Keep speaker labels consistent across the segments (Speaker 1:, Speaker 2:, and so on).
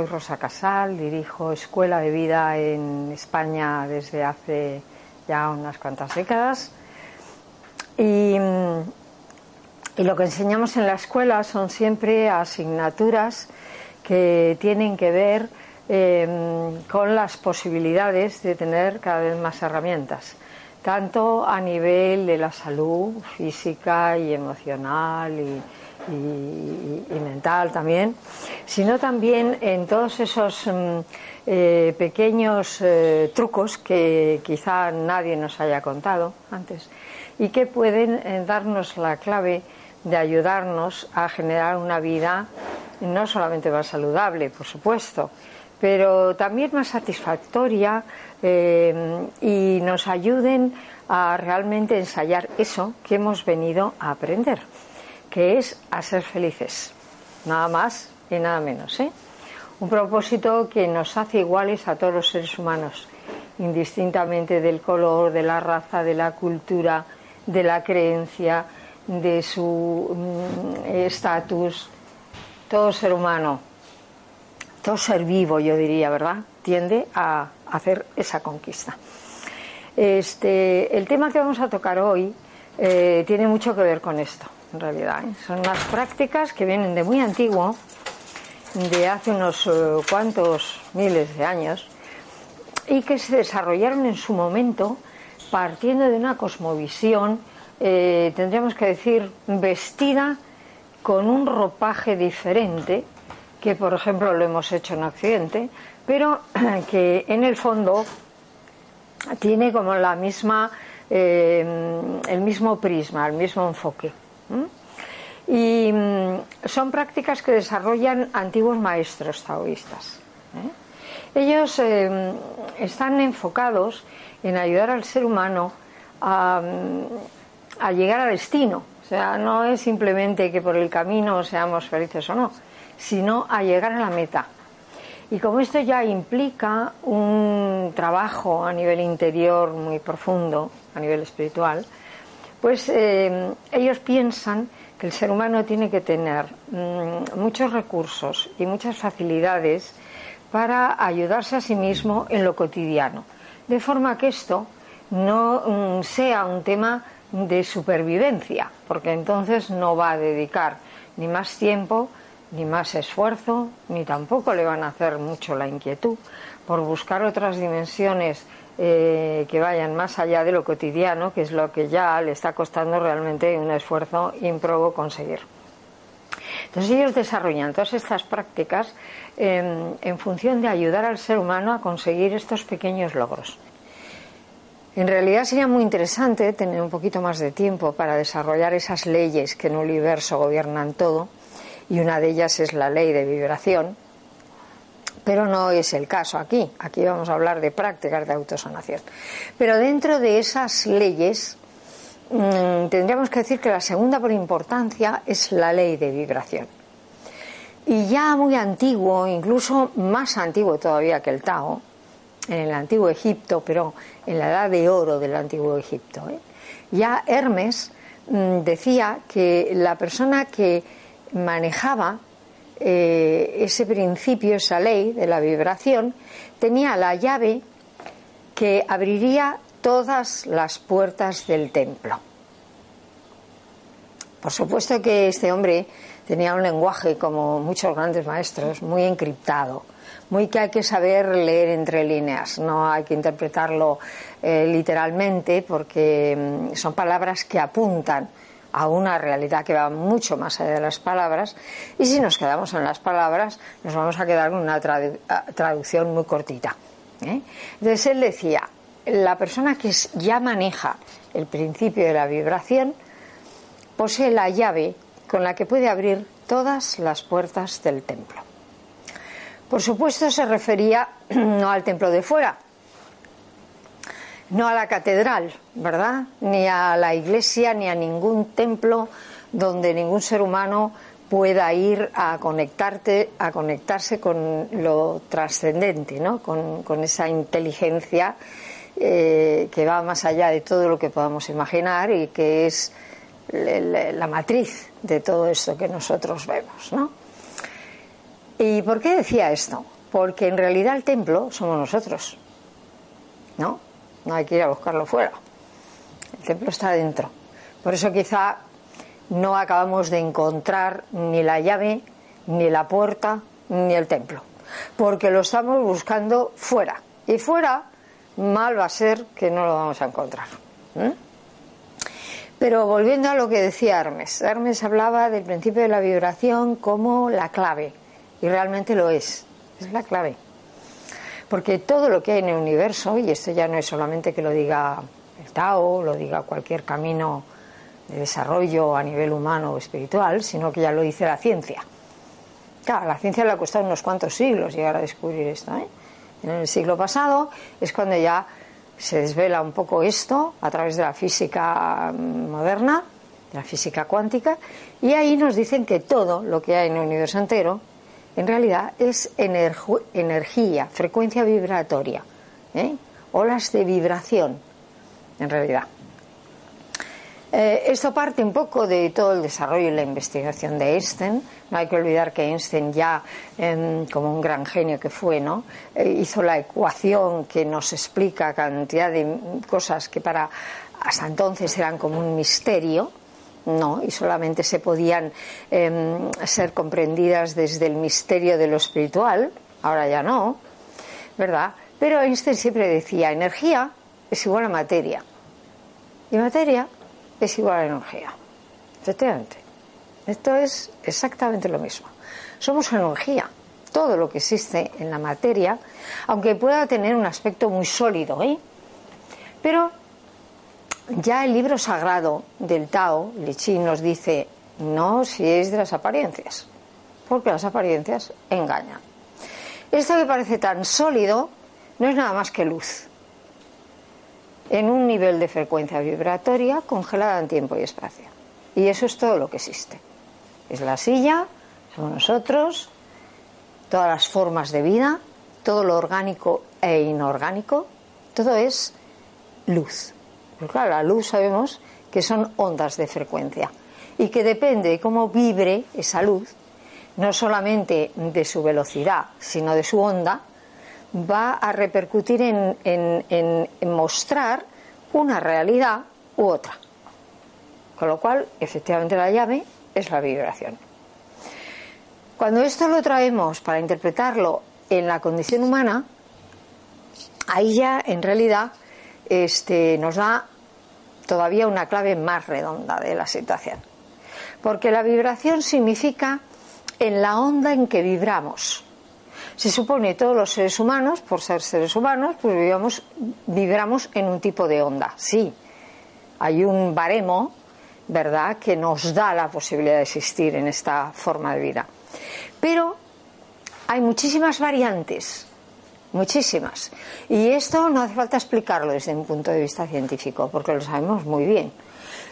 Speaker 1: Soy Rosa Casal, dirijo Escuela de Vida en España desde hace ya unas cuantas décadas. Y, lo que enseñamos en la escuela son siempre asignaturas que tienen que ver em, con las posibilidades de tener cada vez más herramientas, tanto a nivel de la salud física y emocional y, y, mental también, sino también en todos esos mm, eh, pequeños eh, trucos que quizá nadie nos haya contado antes y que pueden eh, darnos la clave de ayudarnos a generar una vida no solamente más saludable, por supuesto, pero también más satisfactoria y nos ayuden a realmente ensayar eso que hemos venido a aprender que es a ser felices, nada más y nada menos. ¿eh? Un propósito que nos hace iguales a todos los seres humanos, indistintamente del color, de la raza, de la cultura, de la creencia, de su mm, estatus. todo ser humano, todo ser vivo, yo diría, ¿verdad? Tiende a hacer esa conquista. Este, el tema que vamos a tocar hoy eh, tiene mucho que ver con esto en realidad. ¿eh? Son unas prácticas que vienen de muy antiguo, de hace unos eh, cuantos miles de años, y que se desarrollaron en su momento partiendo de una cosmovisión, eh, tendríamos que decir, vestida con un ropaje diferente, que por ejemplo lo hemos hecho en Occidente, pero que en el fondo tiene como la misma, el mismo prisma, el mismo enfoque. Y mm, son prácticas que desarrollan antiguos maestros taoístas. ¿eh? Ellos eh, están enfocados en ayudar al ser humano a, mm, a, llegar al destino. O sea, no es simplemente que por el camino seamos felices o no, sino a llegar a la meta. Y como esto ya implica un trabajo a nivel interior muy profundo, a nivel espiritual, pues eh, ellos piensan que el ser humano tiene que tener mm, muchos recursos y muchas facilidades para ayudarse a sí mismo en lo cotidiano, de forma que esto no mm, sea un tema de supervivencia, porque entonces no va a dedicar ni más tiempo, ni más esfuerzo, ni tampoco le van a hacer mucho la inquietud por buscar otras dimensiones eh, que vayan más allá de lo cotidiano, que es lo que ya le está costando realmente un esfuerzo improbo conseguir. Entonces ellos desarrollan todas estas prácticas em, en función de ayudar al ser humano a conseguir estos pequeños logros. En realidad sería muy interesante tener un poquito más de tiempo para desarrollar esas leyes que en el universo gobiernan todo, y una de ellas es la ley de vibración, pero no es el caso aquí. Aquí vamos a hablar de prácticas de autosanación. Pero dentro de esas leyes mm, tendríamos que decir que la segunda por importancia es la ley de vibración. Y ya muy antiguo, incluso más antiguo todavía que el Tao, en el antiguo Egipto, pero en la edad de oro del antiguo Egipto, ¿eh? ya Hermes mm, decía que la persona que manejaba eh, ese principio, esa ley de la vibración, tenía la llave que abriría todas las puertas del templo. Por supuesto que este hombre tenía un lenguaje, como muchos grandes maestros, muy encriptado, muy que hay que saber leer entre líneas, no hay que interpretarlo eh, literalmente porque mm, son palabras que apuntan a una realidad que va mucho más allá de las palabras y si nos quedamos en las palabras nos vamos a quedar con una traducción muy cortita. ¿eh? Entonces él decía, la persona que ya maneja el principio de la vibración posee la llave con la que puede abrir todas las puertas del templo. Por supuesto se refería no al templo de fuera, no a la catedral, ¿verdad? Ni a la iglesia, ni a ningún templo donde ningún ser humano pueda ir a conectarte, a conectarse con lo trascendente, ¿no? Con, esa inteligencia eh, que va más allá de todo lo que podamos imaginar y que es la matriz de todo esto que nosotros vemos, ¿no? ¿Y por qué decía esto? Porque en realidad el templo somos nosotros, ¿no? No hay que ir a buscarlo fuera. El templo está dentro. Por eso quizá no acabamos de encontrar ni la llave, ni la puerta, ni el templo. Porque lo estamos buscando fuera. Y fuera mal va a ser que no lo vamos a encontrar. Pero volviendo a lo que decía Hermes, Hermes hablaba del principio de la vibración como la clave, y realmente lo es, es la clave. Porque todo lo que hay en el universo, y esto ya no es solamente que lo diga el Tao, lo diga cualquier camino de desarrollo a nivel humano o espiritual, sino que ya lo dice la ciencia. Claro, la ciencia le ha costado unos cuantos siglos llegar a descubrir esto. ¿eh? En el siglo pasado es cuando ya se desvela un poco esto a través de la física moderna, de la física cuántica, y ahí nos dicen que todo lo que hay en el universo entero, en realidad es energía, frecuencia vibratoria, ¿eh? olas de vibración, en realidad. Eh, esto parte un poco de todo el desarrollo y la investigación de Einstein. No hay que olvidar que Einstein ya, em, como un gran genio que fue, ¿no? Eh, hizo la ecuación que nos explica cantidad de cosas que para hasta entonces eran como un misterio, no, y solamente se podían em, ser comprendidas desde el misterio de lo espiritual, ahora ya no, ¿verdad? Pero Einstein siempre decía, energía es igual a materia. Y materia es igual a energía. Efectivamente. Esto es exactamente lo mismo. Somos energía. Todo lo que existe en la materia, aunque pueda tener un aspecto muy sólido, ¿eh? Pero ya el libro sagrado del Tao, Li nos dice, no si es de las apariencias, porque las apariencias engañan. Esto que parece tan sólido no es nada más que luz en un nivel de frecuencia vibratoria congelada en tiempo y espacio. Y eso es todo lo que existe. Es la silla, somos nosotros, todas las formas de vida, todo lo orgánico e inorgánico, todo es luz. Pero claro, la luz sabemos que son ondas de frecuencia y que depende de cómo vibre esa luz, no solamente de su velocidad, sino de su onda, va a repercutir en, mostrar una realidad u otra. Con lo cual, efectivamente, la llave es la vibración. Cuando esto lo traemos para interpretarlo en la condición humana, ahí ya en realidad este, nos da todavía una clave más redonda de la situación. Porque la vibración significa en la onda en que vibramos se supone todos los seres humanos, por ser seres humanos, pues vibramos, vibramos en un tipo de onda. Sí, hay un baremo, ¿verdad?, que nos da la posibilidad de existir en esta forma de vida. Pero hay muchísimas variantes, muchísimas. Y esto no hace falta explicarlo desde un punto de vista científico, porque lo sabemos muy bien.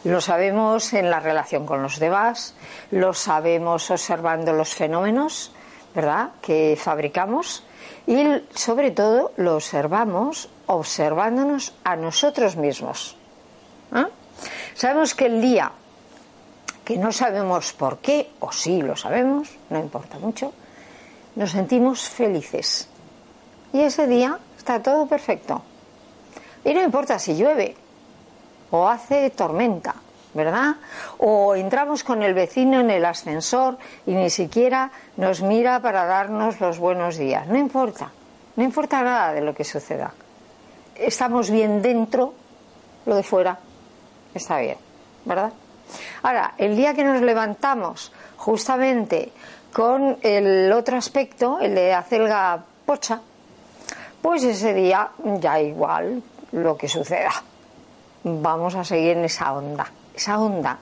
Speaker 1: Lo sabemos en la relación con los demás, lo sabemos observando los fenómenos, ¿verdad?, que fabricamos y sobre todo lo observamos observándonos a nosotros mismos. ¿Ah? Sabemos que el día que no sabemos por qué, o sí lo sabemos, no importa mucho, nos sentimos felices. Y ese día está todo perfecto. Y no importa si llueve o hace tormenta, ¿verdad? O entramos con el vecino en el ascensor y ni siquiera nos mira para darnos los buenos días. No importa, no importa nada de lo que suceda. Estamos bien dentro, lo de fuera está bien, ¿verdad? Ahora, el día que nos levantamos justamente con el otro aspecto, el de acelga pocha, pues ese día ya igual lo que suceda. Vamos a seguir en esa onda. Esa onda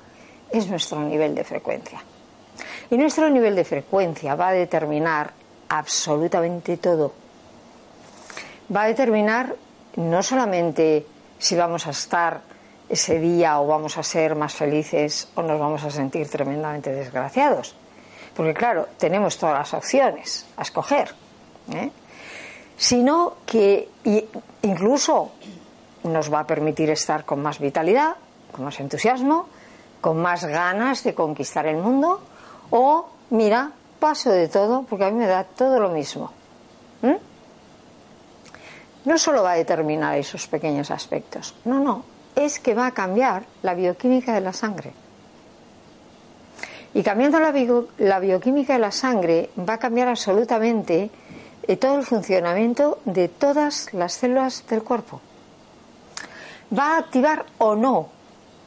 Speaker 1: es nuestro nivel de frecuencia. Y nuestro nivel de frecuencia va a determinar absolutamente todo. Va a determinar no solamente si vamos a estar ese día o vamos a ser más felices o nos vamos a sentir tremendamente desgraciados. Porque claro, tenemos todas las opciones a escoger. ¿eh? Sino que incluso nos va a permitir estar con más vitalidad, con más entusiasmo, con más ganas de conquistar el mundo o, mira, paso de todo porque a mí me da todo lo mismo. No solo va a determinar esos pequeños aspectos, no, no, es que va a cambiar la bioquímica de la sangre. Y cambiando la, la bioquímica de la sangre va a cambiar absolutamente eh, todo el funcionamiento de todas las células del cuerpo. Va a activar o no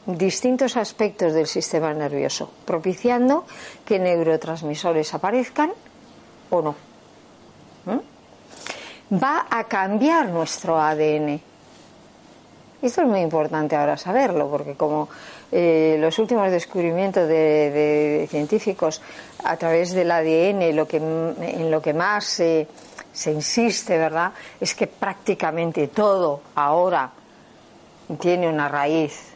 Speaker 1: distintos aspectos del sistema nervioso, propiciando que neurotransmisores aparezcan o no. Va a cambiar nuestro ADN esto es muy importante ahora saberlo, porque como eh, los últimos descubrimientos de, científicos a través del ADN, lo que, en lo que más se insiste, ¿verdad?, es que prácticamente todo ahora tiene una raíz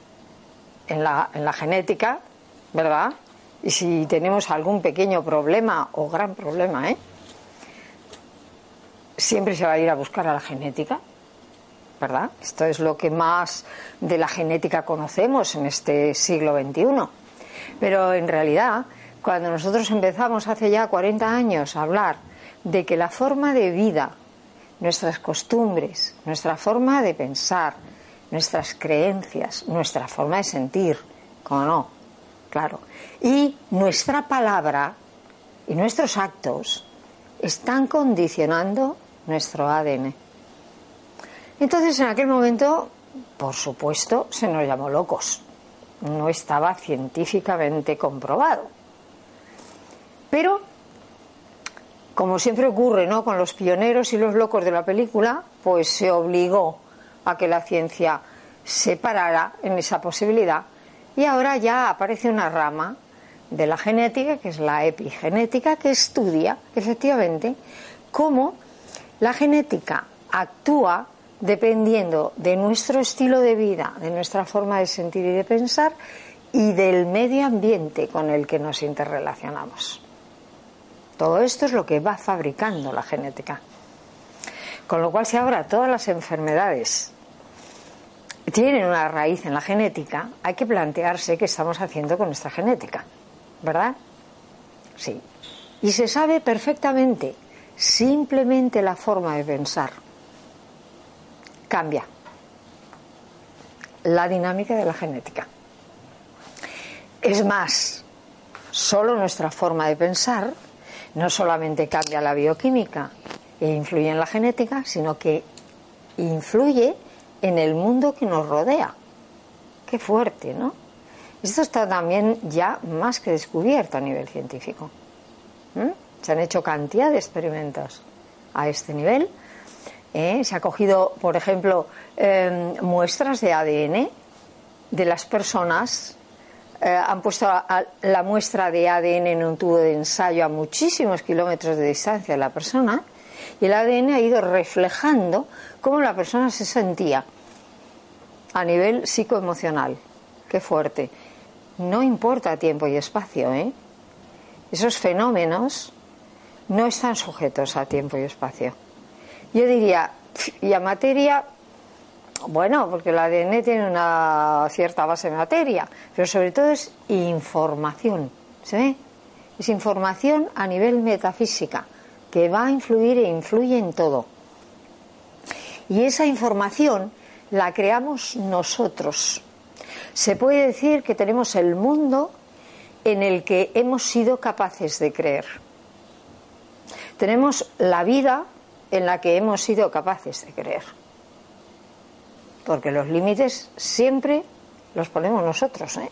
Speaker 1: en la, en la genética, ¿verdad? Y si tenemos algún pequeño problema o gran problema, ¿eh? Siempre se va a ir a buscar a la genética ¿verdad? Esto es lo que más de la genética conocemos en este siglo XXI. Pero en realidad, cuando nosotros empezamos hace ya 40 años a hablar de que la forma de vida, nuestras costumbres, nuestra forma de pensar, nuestras creencias, nuestra forma de sentir, como no, claro, y nuestra palabra y nuestros actos están condicionando nuestro ADN. Entonces, en aquel momento, por supuesto, se nos llamó locos. No estaba científicamente comprobado. Pero, como siempre ocurre ¿no? con los pioneros y los locos de la película, pues se obligó a que la ciencia se parara en esa posibilidad. Y ahora ya aparece una rama de la genética, que es la epigenética, que estudia efectivamente cómo la genética actúa dependiendo de nuestro estilo de vida, de nuestra forma de sentir y de pensar y del medio ambiente con el que nos interrelacionamos. Todo esto es lo que va fabricando la genética. Con lo cual, si ahora todas las enfermedades tienen una raíz en la genética, hay que plantearse qué estamos haciendo con nuestra genética, ¿verdad? Sí. Y se sabe perfectamente simplemente la forma de pensar cambia la dinámica de la genética. Es más, solo nuestra forma de pensar no solamente cambia la bioquímica e influye en la genética, sino que influye en el mundo que nos rodea. Qué fuerte, ¿no? Esto está también ya más que descubierto a nivel científico. Se han hecho cantidad de experimentos a este nivel ¿eh? Se ha cogido, por ejemplo, em, muestras de ADN de las personas. Eh, han puesto la muestra de ADN en un tubo de ensayo a muchísimos kilómetros de distancia de la persona y el ADN ha ido reflejando cómo la persona se sentía a nivel psicoemocional. Qué fuerte. No importa tiempo y espacio, ¿eh? Esos fenómenos no están sujetos a tiempo y espacio. Yo diría, y a materia, bueno, porque el ADN tiene una cierta base de materia, pero sobre todo es información, ¿se ve? Es información a nivel metafísica, que va a influir e influye en todo. Y esa información la creamos nosotros. Se puede decir que tenemos el mundo en el que hemos sido capaces de creer. Tenemos la vida en la que hemos sido capaces de creer. Porque los límites siempre los ponemos nosotros, ¿eh?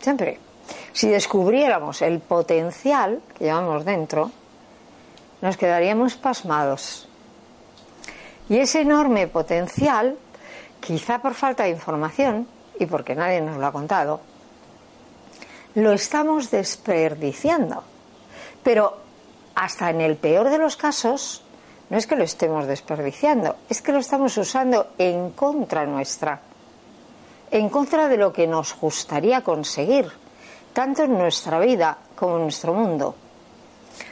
Speaker 1: Siempre. Si descubriéramos el potencial que llevamos dentro, nos quedaríamos pasmados. Y ese enorme potencial, quizá por falta de información y porque nadie nos lo ha contado, lo estamos desperdiciando. Pero hasta en el peor de los casos, no es que lo estemos desperdiciando, es que lo estamos usando en contra nuestra, en contra de lo que nos gustaría conseguir, tanto en nuestra vida como en nuestro mundo.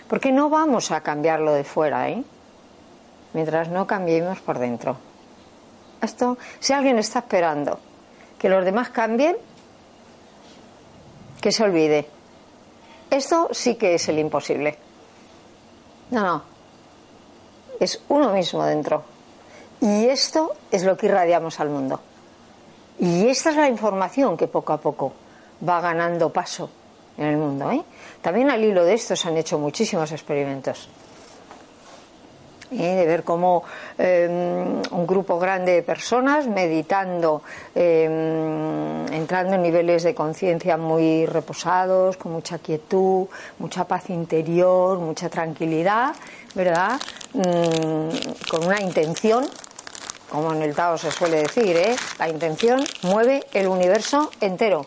Speaker 1: Porque no vamos a cambiarlo de fuera, ¿eh? Mientras no cambiemos por dentro. Esto, si alguien está esperando que los demás cambien, que se olvide. Esto sí que es el imposible. No, no. Es uno mismo dentro. Y esto es lo que irradiamos al mundo. Y esta es la información que poco a poco va ganando paso en el mundo. ¿eh? También al hilo de esto se han hecho muchísimos experimentos. ¿Eh? de ver cómo em, un grupo grande de personas meditando, em, entrando en niveles de conciencia muy reposados, con mucha quietud, mucha paz interior, mucha tranquilidad, ¿verdad? Mm, con una intención, como en el Tao se suele decir, ¿eh? la intención mueve el universo entero.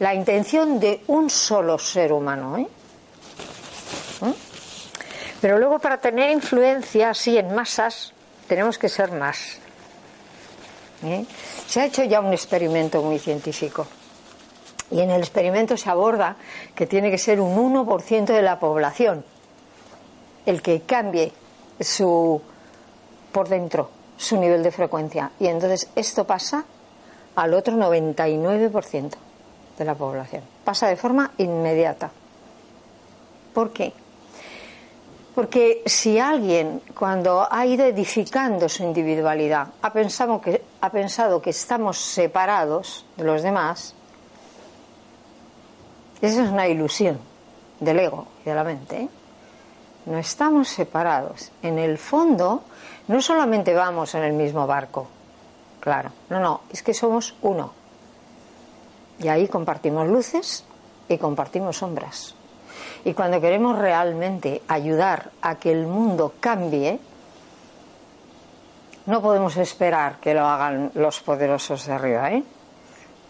Speaker 1: La intención de un solo ser humano, ¿eh? Pero luego para tener influencia así en masas tenemos que ser más. ¿Eh? Se ha hecho ya un experimento muy científico. Y en el experimento se aborda que tiene que ser un 1% de la población el que cambie su por dentro su nivel de frecuencia. Y entonces esto pasa al otro 99% de la población. Pasa de forma inmediata. ¿Por qué? Porque si alguien, cuando ha ido edificando su individualidad, ha pensado que, ha pensado que estamos separados de los demás, esa es una ilusión del ego y de la mente. ¿eh? No estamos separados. En el fondo, no solamente vamos en el mismo barco, claro, no, no, es que somos uno. Y ahí compartimos luces y compartimos sombras. Y cuando queremos realmente ayudar a que el mundo cambie, no podemos esperar que lo hagan los poderosos de arriba. ¿eh?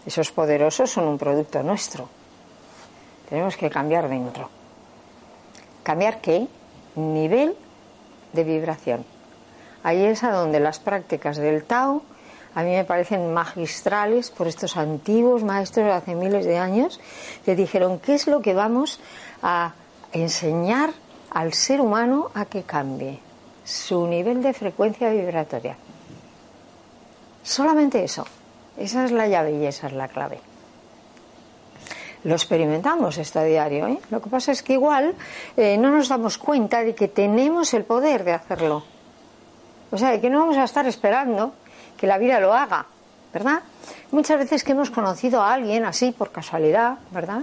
Speaker 1: Esos poderosos son un producto nuestro. Tenemos que cambiar dentro. ¿Cambiar qué? Nivel de vibración. Ahí es a donde las prácticas del Tao a mí me parecen magistrales por estos antiguos maestros de hace miles de años que dijeron qué es lo que vamos a enseñar al ser humano a que cambie su nivel de frecuencia vibratoria. Solamente eso. Esa es la llave y esa es la clave. Lo experimentamos esto a diario. ¿eh? Lo que pasa es que igual eh, no nos damos cuenta de que tenemos el poder de hacerlo. O sea, de que no vamos a estar esperando que la vida lo haga, ¿verdad? Muchas veces que hemos conocido a alguien así por casualidad, ¿verdad?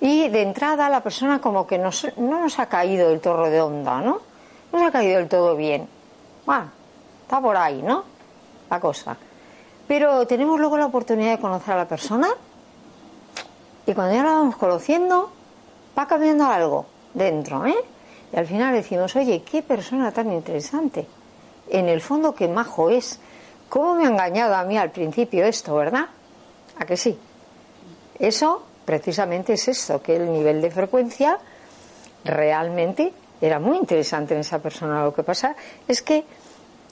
Speaker 1: Y de entrada la persona como que no nos ha caído el torro de onda, ¿no? No nos ha caído del todo bien. Bueno, está por ahí, ¿no? La cosa. Pero tenemos luego la oportunidad de conocer a la persona y cuando ya la vamos conociendo, va cambiando algo dentro, ¿eh? Y al final decimos, oye, qué persona tan interesante. En el fondo, qué majo es. ¿Cómo me ha engañado a mí al principio esto, verdad? ¿A que sí? Eso precisamente es esto, que el nivel de frecuencia realmente era muy interesante en esa persona. Lo que pasa es que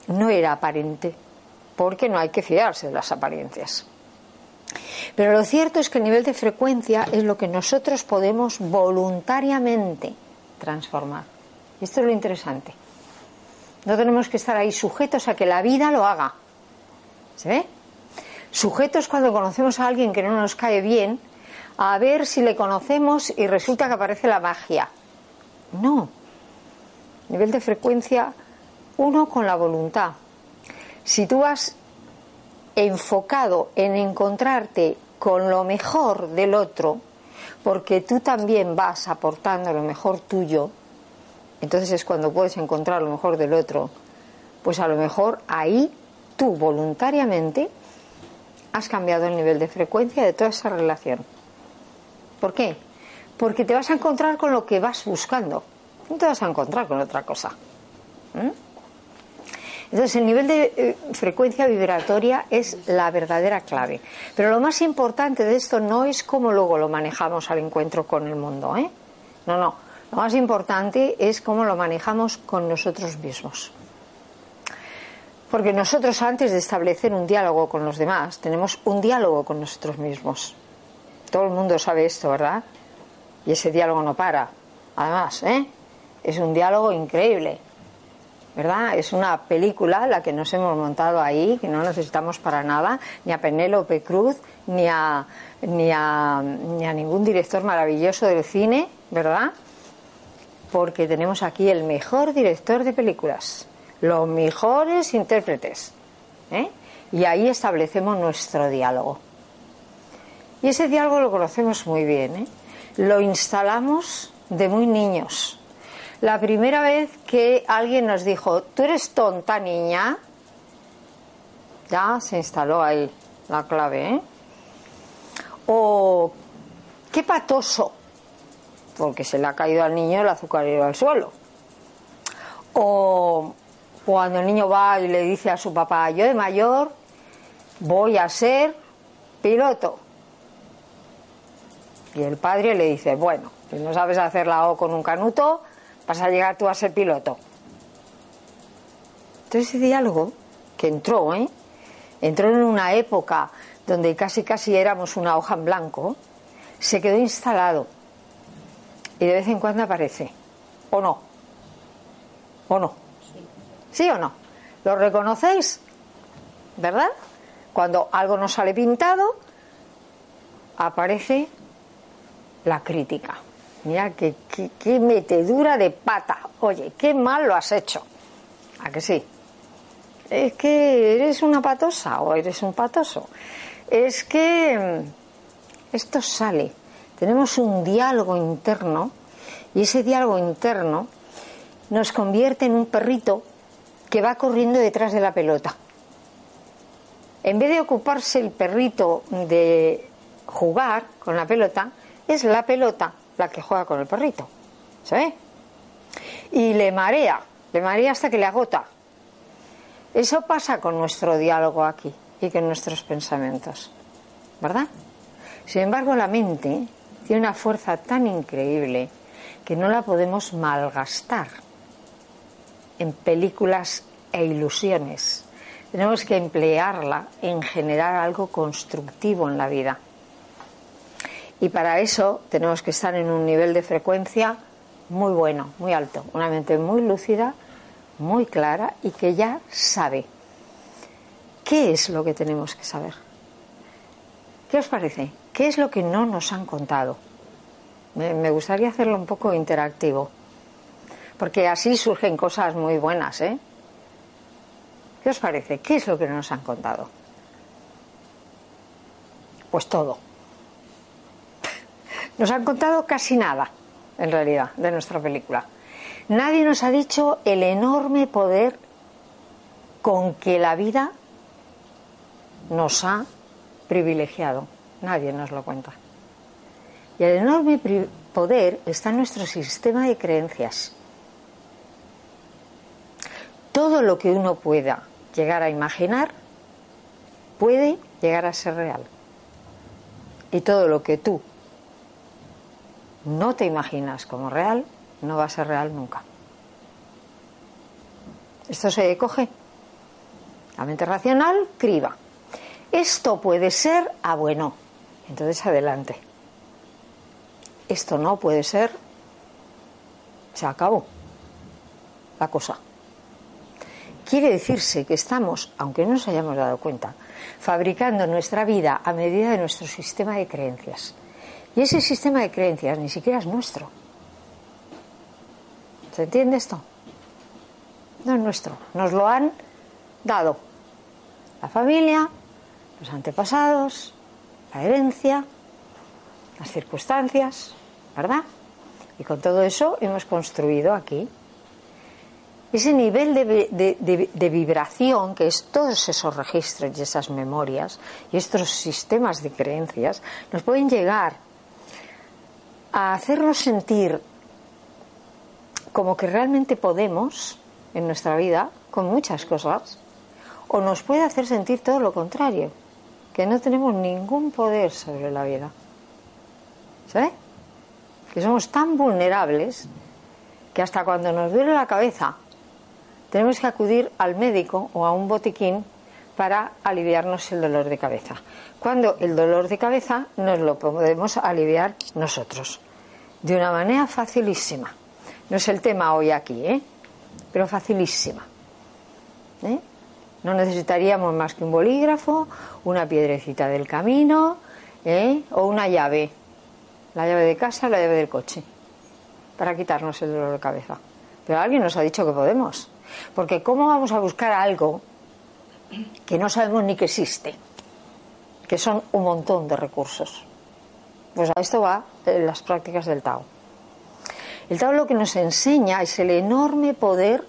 Speaker 1: no era aparente, porque no hay que fiarse de las apariencias. Pero lo cierto es que el nivel de frecuencia es lo que nosotros podemos voluntariamente transformar. Esto es lo interesante. No tenemos que estar ahí sujetos a que la vida lo haga. ¿Se ve? Sujetos cuando conocemos a alguien que no nos cae bien, a ver si le conocemos y resulta que aparece la magia. No. Nivel de frecuencia uno con la voluntad. Si tú vas enfocado en encontrarte con lo mejor del otro, porque tú también vas aportando lo mejor tuyo, entonces es cuando puedes encontrar lo mejor del otro, pues a lo mejor ahí tú voluntariamente has cambiado el nivel de frecuencia de toda esa relación. ¿Por qué? Porque te vas a encontrar con lo que vas buscando, no te vas a encontrar con otra cosa. Entonces, el nivel de eh, frecuencia vibratoria es la verdadera clave. Pero lo más importante de esto no es cómo luego lo manejamos al encuentro con el mundo. ¿eh? No, no. Lo más importante es cómo lo manejamos con nosotros mismos. Porque nosotros antes de establecer un diálogo con los demás, tenemos un diálogo con nosotros mismos. Todo el mundo sabe esto, ¿verdad? Y ese diálogo no para. Además, ¿eh? es un diálogo increíble. ¿verdad? Es una película la que nos hemos montado ahí, que no necesitamos para nada, ni a Penélope Cruz, ni a, ni a, ni a ningún director maravilloso del cine, ¿verdad? Porque tenemos aquí el mejor director de películas, los mejores intérpretes, ¿eh? y ahí establecemos nuestro diálogo. Y ese diálogo lo conocemos muy bien, ¿eh? lo instalamos de muy niños la primera vez que alguien nos dijo, tú eres tonta niña, ya se instaló ahí la clave, ¿eh? O qué patoso, porque se le ha caído al niño el azucarero al suelo. O cuando el niño va y le dice a su papá, yo de mayor voy a ser piloto. Y el padre le dice, bueno, si no sabes hacer la O con un canuto, vas a llegar tú a ser piloto. Entonces ese diálogo que entró, ¿eh? entró en una época donde casi casi éramos una hoja en blanco, se quedó instalado y de vez en cuando aparece. ¿O no? ¿O no? ¿Sí o no? ¿Lo reconocéis? ¿Verdad? Cuando algo no sale pintado, aparece la crítica. Mira, qué, metedura de pata. Oye, qué mal lo has hecho. ¿A que sí? Es que eres una patosa o eres un patoso. Es que mm, esto sale. Tenemos un diálogo interno y ese diálogo interno nos convierte en un perrito que va corriendo detrás de la pelota. En vez de ocuparse el perrito de jugar con la pelota, es la pelota la que juega con el perrito. ¿Se Y le marea, le marea hasta que le agota. Eso pasa con nuestro diálogo aquí y con nuestros pensamientos. ¿Verdad? Sin embargo, la mente tiene una fuerza tan increíble que no la podemos malgastar en películas e ilusiones. Tenemos que emplearla en generar algo constructivo en la vida. Y para eso tenemos que estar en un nivel de frecuencia muy bueno, muy alto, una mente muy lúcida, muy clara y que ya sabe qué es lo que tenemos que saber. ¿Qué os parece? ¿Qué es lo que no nos han contado? Me, gustaría hacerlo un poco interactivo, porque así surgen cosas muy buenas, ¿eh? ¿Qué os parece? ¿Qué es lo que no nos han contado? Pues todo. Nos han contado casi nada, en realidad, de nuestra película. Nadie nos ha dicho el enorme poder con que la vida nos ha privilegiado. Nadie nos lo cuenta. Y el enorme poder está en nuestro sistema de creencias. Todo lo que uno pueda llegar a imaginar puede llegar a ser real. Y todo lo que tú no te imaginas como real, no va a ser real nunca. Esto se coge. La mente racional criba. Esto puede ser a bueno. Entonces adelante. Esto no puede ser. Se acabó la cosa. Quiere decirse que estamos, aunque no nos hayamos dado cuenta, fabricando nuestra vida a medida de nuestro sistema de creencias. Y ese sistema de creencias ni siquiera es nuestro. ¿Se entiende esto? No es nuestro. Nos lo han dado la familia, los antepasados, la herencia, las circunstancias, ¿verdad? Y con todo eso hemos construido aquí ese nivel de, vibración que es todos esos registros y esas memorias y estos sistemas de creencias nos pueden llegar a hacernos sentir como que realmente podemos en nuestra vida con muchas cosas o nos puede hacer sentir todo lo contrario, que no tenemos ningún poder sobre la vida. ¿Sabes? Que somos tan vulnerables que hasta cuando nos duele la cabeza tenemos que acudir al médico o a un botiquín para aliviarnos el dolor de cabeza. Cuando el dolor de cabeza nos lo podemos aliviar nosotros, de una manera facilísima. No es el tema hoy aquí, ¿eh? pero facilísima. ¿eh? No necesitaríamos más que un bolígrafo, una piedrecita del camino ¿eh? o una llave, la llave de casa, la llave del coche, para quitarnos el dolor de cabeza. Pero alguien nos ha dicho que podemos. Porque ¿cómo vamos a buscar algo que no sabemos ni que existe? Que son un montón de recursos. Pues a esto va las prácticas del Tao. El Tao lo que nos enseña es el enorme poder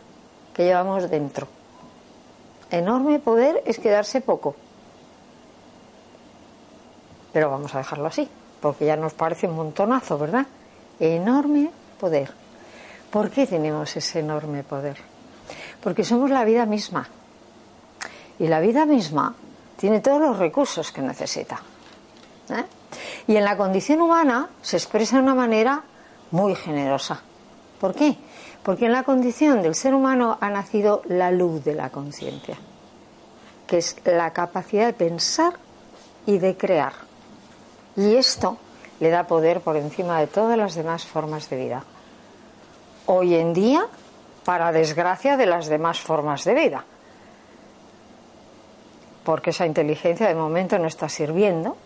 Speaker 1: que llevamos dentro. Enorme poder es quedarse poco. Pero vamos a dejarlo así, porque ya nos parece un montonazo, ¿verdad? Enorme poder. ¿Por qué tenemos ese enorme poder? Porque somos la vida misma. Y la vida misma tiene todos los recursos que necesita. ¿eh? Y en la condición humana se expresa de una manera muy generosa. ¿Por qué? Porque en la condición del ser humano ha nacido la luz de la conciencia, que es la capacidad de pensar y de crear. Y esto le da poder por encima de todas las demás formas de vida. Hoy en día para desgracia de las demás formas de vida. Porque esa inteligencia de momento no está sirviendo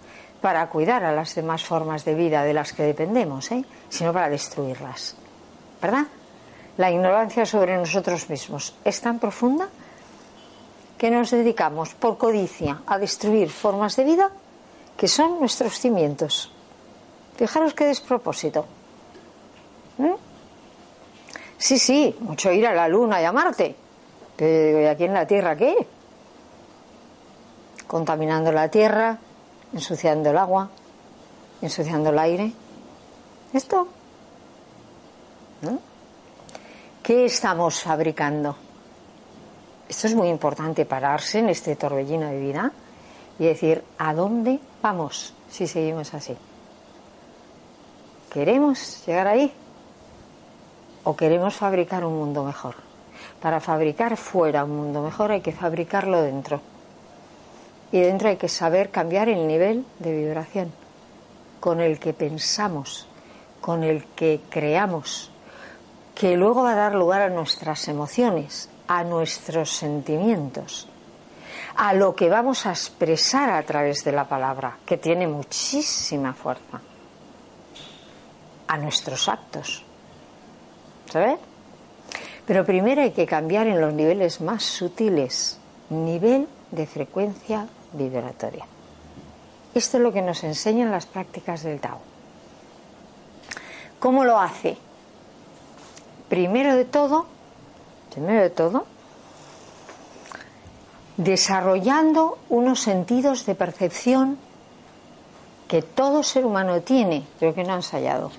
Speaker 1: para cuidar a las demás formas de vida de las que dependemos, ¿eh? sino para destruirlas. ¿Verdad? La ignorancia sobre nosotros mismos es tan profunda que nos dedicamos por codicia a destruir formas de vida que son nuestros cimientos. Fijaros qué despropósito. ¿Eh? Sí, sí, mucho ir a la Luna y a Marte. Pero ¿y aquí en la Tierra qué? Contaminando la Tierra, ensuciando el agua, ensuciando el aire. ¿Esto? ¿Qué estamos fabricando? Esto es muy importante pararse en este torbellino de vida y decir, ¿a dónde vamos si seguimos así? ¿Queremos llegar ahí? O queremos fabricar un mundo mejor. Para fabricar fuera un mundo mejor hay que fabricarlo dentro. Y dentro hay que saber cambiar el nivel de vibración con el que pensamos, con el que creamos, que luego va a dar lugar a nuestras emociones, a nuestros sentimientos, a lo que vamos a expresar a través de la palabra, que tiene muchísima fuerza, a nuestros actos ¿sabes? Pero primero hay que cambiar en los niveles más sutiles, nivel de frecuencia vibratoria. Esto es lo que nos enseñan las prácticas del Tao. ¿Cómo lo hace? Primero de todo, primero de todo, desarrollando unos sentidos de percepción que todo ser humano tiene, pero que no ha ensayado.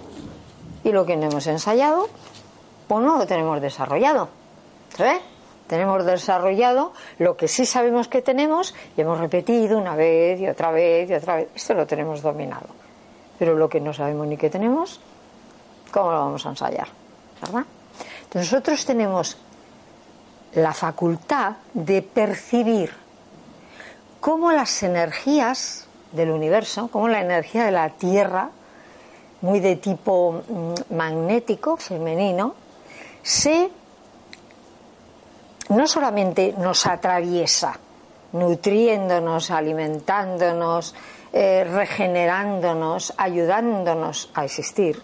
Speaker 1: Y lo que no hemos ensayado, pues no lo tenemos desarrollado. ¿Sabes? Tenemos desarrollado lo que sí sabemos que tenemos y hemos repetido una vez y otra vez y otra vez. Esto lo tenemos dominado. Pero lo que no sabemos ni que tenemos, ¿cómo lo vamos a ensayar? ¿Verdad? Entonces nosotros tenemos la facultad de percibir cómo las energías del universo, cómo la energía de la Tierra, muy de tipo mm, magnético, femenino, se no solamente nos atraviesa, nutriéndonos, alimentándonos, eh, regenerándonos, ayudándonos a existir,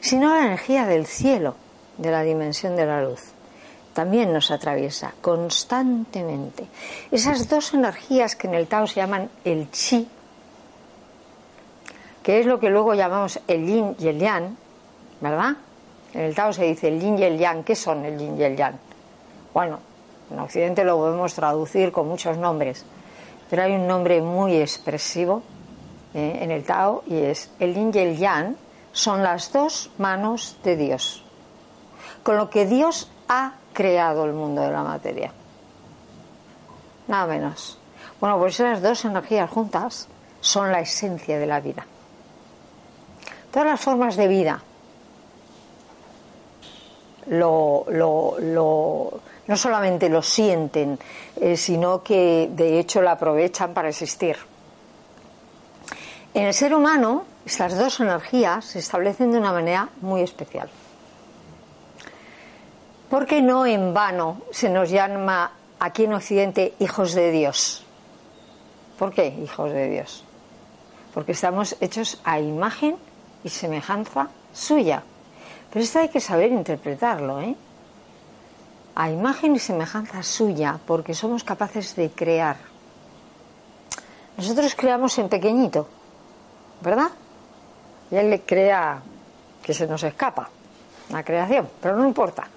Speaker 1: sino la energía del cielo, de la dimensión de la luz, también nos atraviesa constantemente. Esas dos energías que en el Tao se llaman el chi, que es lo que luego llamamos el yin y el yang, ¿verdad? En el Tao se dice el yin y el yang. ¿Qué son el yin y el yang? Bueno, en Occidente lo podemos traducir con muchos nombres, pero hay un nombre muy expresivo eh, en el Tao y es el yin y el yang son las dos manos de Dios, con lo que Dios ha creado el mundo de la materia. Nada menos. Bueno, pues esas dos energías juntas son la esencia de la vida. Todas las formas de vida lo, no solamente lo sienten, eh, sino que de hecho la aprovechan para existir. En el ser humano, estas dos energías se establecen de una manera muy especial. Porque no en vano se nos llama aquí en Occidente hijos de Dios. ¿Por qué hijos de Dios? Porque estamos hechos a imagen y semejanza suya. Pero esto hay que saber interpretarlo, ¿eh? A imagen y semejanza suya, porque somos capaces de crear. Nosotros creamos en pequeñito, ¿verdad? Y él le crea que se nos escapa la creación, pero no importa.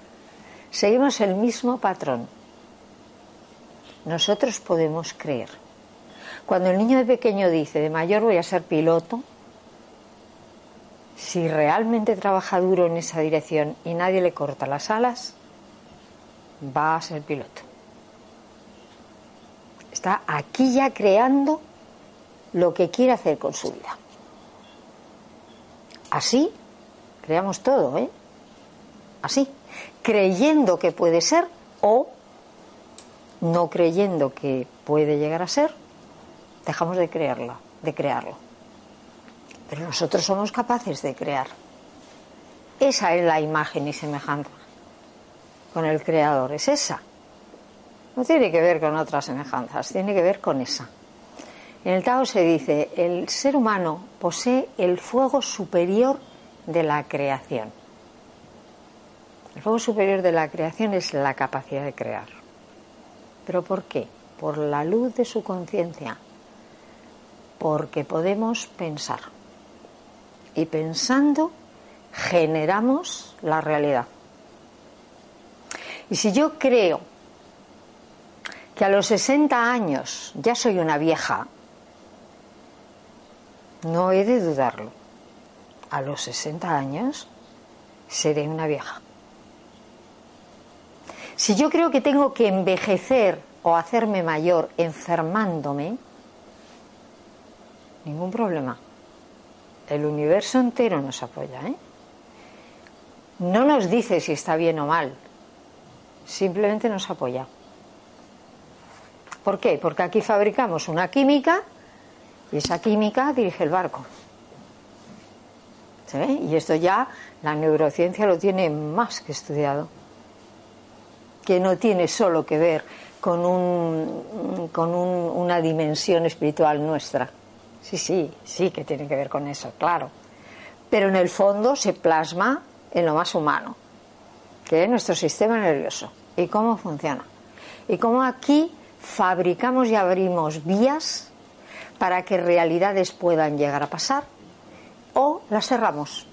Speaker 1: Seguimos el mismo patrón. Nosotros podemos creer. Cuando el niño de pequeño dice, de mayor voy a ser piloto, si realmente trabaja duro en esa dirección y nadie le corta las alas, va a ser piloto. Está aquí ya creando lo que quiere hacer con su vida. Así creamos todo, ¿eh? Así, creyendo que puede ser o no creyendo que puede llegar a ser, dejamos de creerlo, de crearlo. Pero nosotros somos capaces de crear. Esa es la imagen y semejanza con el Creador, es esa. No tiene que ver con otras semejanzas, tiene que ver con esa. En el Tao se dice, el ser humano posee el fuego superior de la creación. El fuego superior de la creación es la capacidad de crear. ¿Pero por qué? Por la luz de su conciencia. Porque podemos pensar y pensando generamos la realidad. Y si yo creo que a los 60 años ya soy una vieja, no he de dudarlo. A los 60 años seré una vieja. Si yo creo que tengo que envejecer o hacerme mayor enfermándome, ningún problema el universo entero nos apoya. ¿eh? No nos dice si está bien o mal, simplemente nos apoya. ¿Por qué? Porque aquí fabricamos una química y esa química dirige el barco. ¿Se ve? Y esto ya la neurociencia lo tiene más que estudiado. Que no tiene solo que ver con, un, con una dimensión espiritual nuestra Sí, sí, sí que tiene que ver con eso, claro. Pero en el fondo se plasma en lo más humano, que es nuestro sistema nervioso y cómo funciona. Y cómo aquí fabricamos y abrimos vías para que realidades puedan llegar a pasar o las cerramos.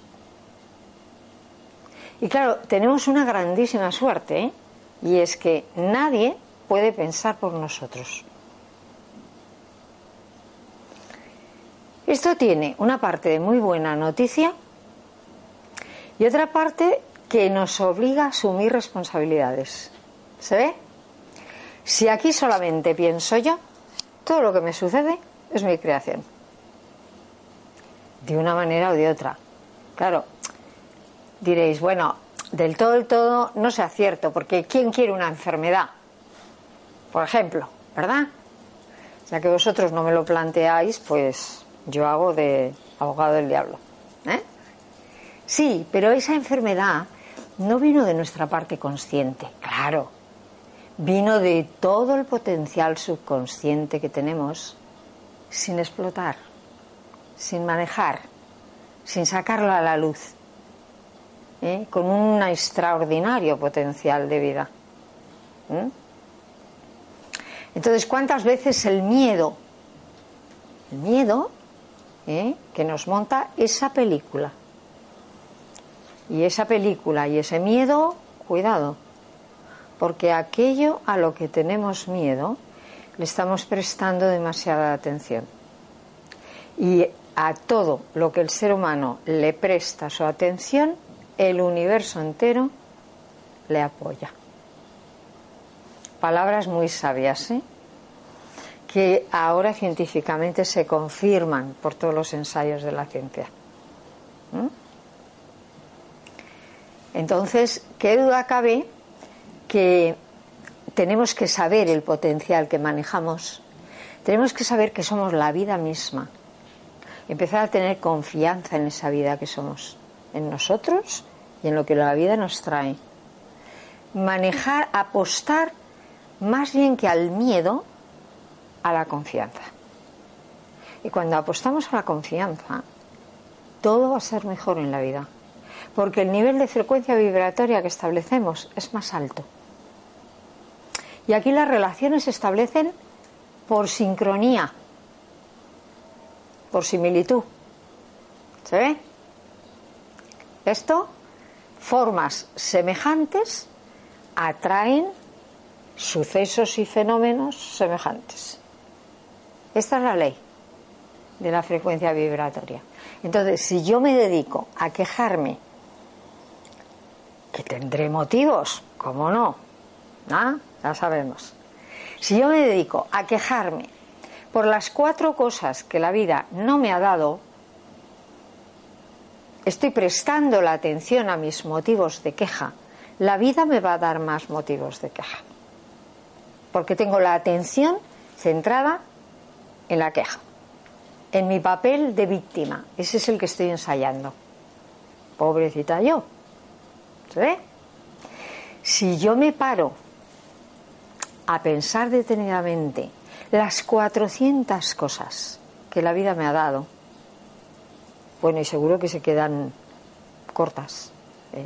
Speaker 1: Y claro, tenemos una grandísima suerte, ¿eh? y es que nadie puede pensar por nosotros. Esto tiene una parte de muy buena noticia y otra parte que nos obliga a asumir responsabilidades. ¿Se ve? Si aquí solamente pienso yo, todo lo que me sucede es mi creación. De una manera o de otra. Claro, diréis, bueno, del todo, el todo no sea cierto, porque ¿quién quiere una enfermedad? Por ejemplo, ¿verdad? Ya que vosotros no me lo planteáis, pues yo hago de abogado del diablo. ¿eh? Sí, pero esa enfermedad no vino de nuestra parte consciente, claro. Vino de todo el potencial subconsciente que tenemos sin explotar, sin manejar, sin sacarlo a la luz, ¿eh? con un extraordinario potencial de vida. Entonces, ¿cuántas veces el miedo, el miedo ¿eh? que nos monta esa película? Y esa película y ese miedo, cuidado, porque aquello a lo que tenemos miedo le estamos prestando demasiada atención. Y a todo lo que el ser humano le presta su atención, el universo entero le apoya. Palabras muy sabias, ¿eh? Que ahora científicamente se confirman por todos los ensayos de la ciencia. ¿Mm? Entonces, ¿qué duda cabe que tenemos que saber el potencial que manejamos? Tenemos que saber que somos la vida misma. Empezar a tener confianza en esa vida que somos, en nosotros y en lo que la vida nos trae. Manejar, apostar más bien que al miedo, a la confianza. Y cuando apostamos a la confianza, todo va a ser mejor en la vida, porque el nivel de frecuencia vibratoria que establecemos es más alto. Y aquí las relaciones se establecen por sincronía, por similitud. ¿Se ve? Esto, formas semejantes atraen sucesos y fenómenos semejantes. Esta es la ley de la frecuencia vibratoria. Entonces, si yo me dedico a quejarme, que tendré motivos, ¿cómo no? ¿Ah? Ya sabemos. Si yo me dedico a quejarme por las cuatro cosas que la vida no me ha dado, estoy prestando la atención a mis motivos de queja, la vida me va a dar más motivos de queja. Porque tengo la atención centrada en la queja, en mi papel de víctima. Ese es el que estoy ensayando. Pobrecita yo. ¿Se ve? Si yo me paro a pensar detenidamente las 400 cosas que la vida me ha dado, bueno, y seguro que se quedan cortas, ¿eh?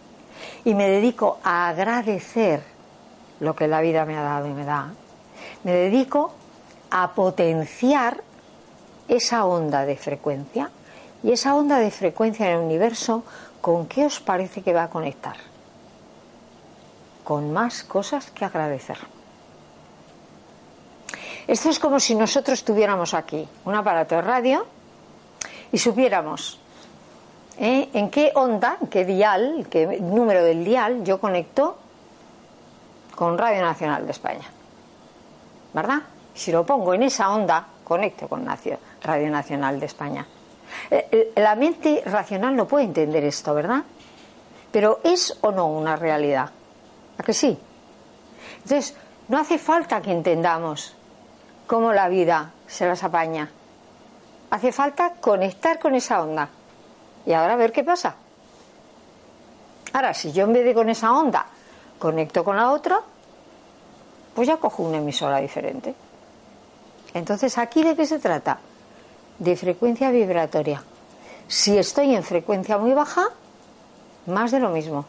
Speaker 1: y me dedico a agradecer lo que la vida me ha dado y me da, me dedico a potenciar esa onda de frecuencia y esa onda de frecuencia en el universo, ¿con qué os parece que va a conectar? Con más cosas que agradecer. Esto es como si nosotros tuviéramos aquí un aparato de radio y supiéramos ¿eh? en qué onda, qué dial, qué número del dial yo conecto con Radio Nacional de España. ¿Verdad? Si lo pongo en esa onda, conecto con Radio Nacional de España. Eh, la mente racional no puede entender esto, ¿verdad? Pero ¿es o no una realidad? ¿A que sí? Entonces, no hace falta que entendamos cómo la vida se las apaña. Hace falta conectar con esa onda. Y ahora a ver qué pasa. Ahora, si yo en vez de con esa onda conecto con la otra, pues ya cojo una emisora diferente. Entonces, ¿aquí de qué se trata? De frecuencia vibratoria. Si estoy en frecuencia muy baja, más de lo mismo.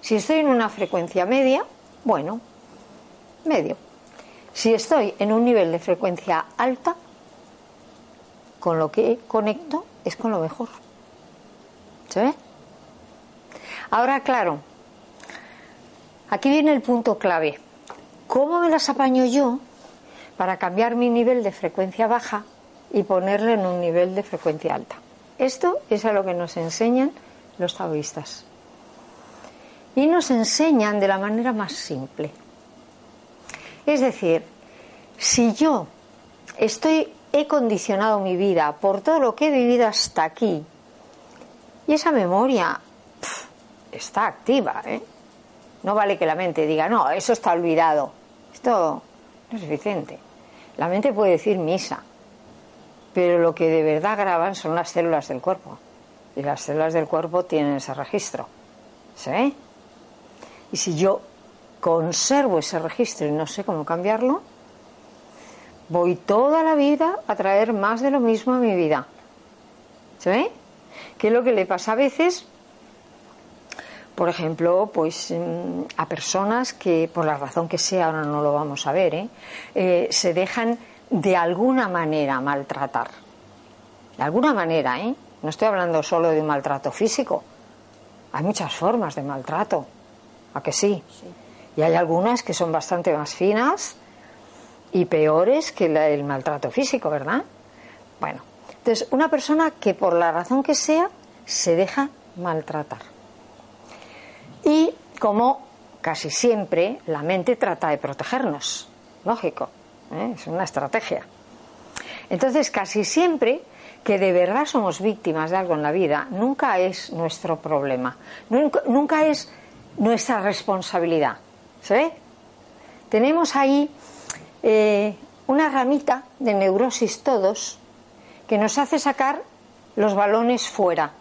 Speaker 1: Si estoy en una frecuencia media, bueno, medio. Si estoy en un nivel de frecuencia alta, con lo que conecto es con lo mejor. ¿Se ve? Ahora, claro, aquí viene el punto clave. ¿Cómo me las apaño yo para cambiar mi nivel de frecuencia baja y ponerlo en un nivel de frecuencia alta. Esto es a lo que nos enseñan los taoístas. Y nos enseñan de la manera más simple. Es decir, si yo estoy he condicionado mi vida por todo lo que he vivido hasta aquí y esa memoria está activa, ¿eh? No vale que la mente diga, no, eso está olvidado. Esto no es suficiente. La mente puede decir misa, pero lo que de verdad graban son las células del cuerpo. Y las células del cuerpo tienen ese registro. ¿Sí? Y si yo conservo ese registro y no sé cómo cambiarlo, voy toda la vida a traer más de lo mismo a mi vida. ¿Sí? ¿Qué es lo que le pasa a veces? Por ejemplo, pues mm, a personas que, por la razón que sea, ahora no lo vamos a ver, ¿eh? Eh, se dejan de alguna manera maltratar. De alguna manera, ¿eh? No estoy hablando solo de un maltrato físico. Hay muchas formas de maltrato. ¿A que sí? Y hay algunas que son bastante más finas y peores que el maltrato físico, ¿verdad? Bueno, entonces una persona que por la razón que sea se deja maltratar. Y como casi siempre la mente trata de protegernos, lógico, ¿eh? es una estrategia. Entonces casi siempre que de verdad somos víctimas de algo en la vida, nunca es nuestro problema, nunca, es nuestra responsabilidad. ¿Se ve? Tenemos ahí eh, una ramita de neurosis todos que nos hace sacar los balones fuera.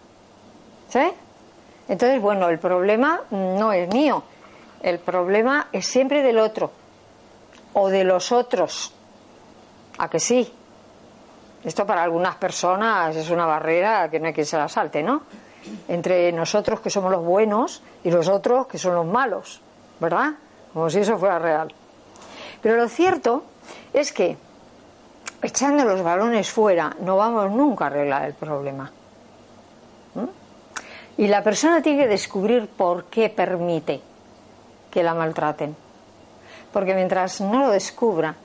Speaker 1: ¿Se? Entonces, bueno, el problema no es mío, el problema es siempre del otro o de los otros. ¿A que sí? Esto para algunas personas es una barrera que no hay quien se la salte, ¿no? Entre nosotros que somos los buenos y los otros que son los malos, ¿verdad? Como si eso fuera real. Pero lo cierto es que echando los balones fuera no vamos nunca a arreglar el problema. Y la persona tiene que descubrir por qué permite que la maltraten. Porque mientras no lo descubra,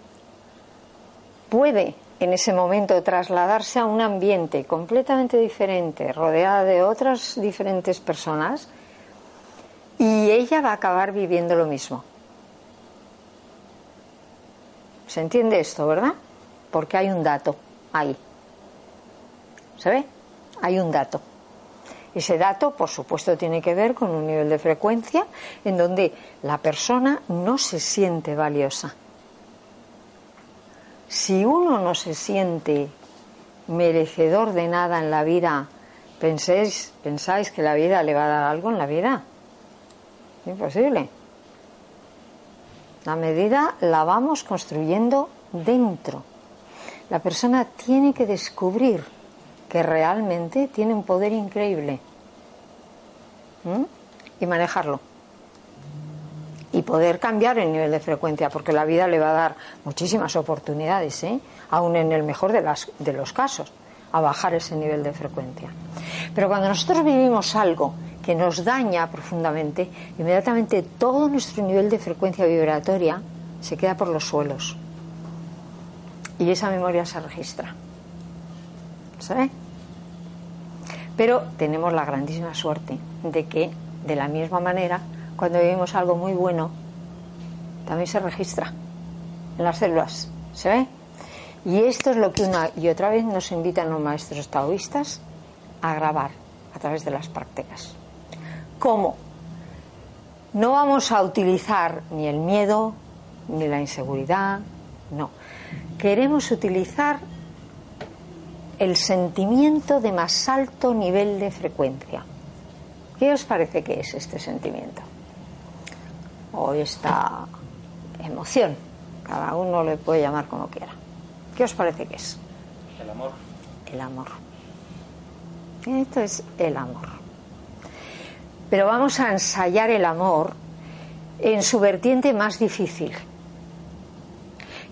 Speaker 1: puede en ese momento trasladarse a un ambiente completamente diferente, rodeada de otras diferentes personas, y ella va a acabar viviendo lo mismo. ¿Se entiende esto, verdad? Porque hay un dato ahí. ¿Se ve? Hay un dato. Ese dato, por supuesto, tiene que ver con un nivel de frecuencia en donde la persona no se siente valiosa. Si uno no se siente merecedor de nada en la vida, ¿pensáis, pensáis que la vida le va a dar algo en la vida? Imposible. La medida la vamos construyendo dentro. La persona tiene que descubrir que realmente tiene un poder increíble y manejarlo. Y poder cambiar el nivel de frecuencia, porque la vida le va a dar muchísimas oportunidades, ¿eh? aún en el mejor de, las, de los casos, a bajar ese nivel de frecuencia. Pero cuando nosotros vivimos algo que nos daña profundamente, inmediatamente todo nuestro nivel de frecuencia vibratoria se queda por los suelos. Y esa memoria se registra. ¿Sabe? Pero tenemos la grandísima suerte de que, de la misma manera, cuando vivimos algo muy bueno, también se registra en las células. ¿Se ve? Y esto es lo que una y otra vez nos invitan los maestros taoístas a grabar a través de las prácticas. ¿Cómo? No vamos a utilizar ni el miedo, ni la inseguridad, no. Queremos utilizar el sentimiento de más alto nivel de frecuencia. ¿Qué os parece que es este sentimiento? O esta emoción. Cada uno le puede llamar como quiera. ¿Qué os parece que es?
Speaker 2: El amor.
Speaker 1: El amor. Esto es el amor. Pero vamos a ensayar el amor en su vertiente más difícil,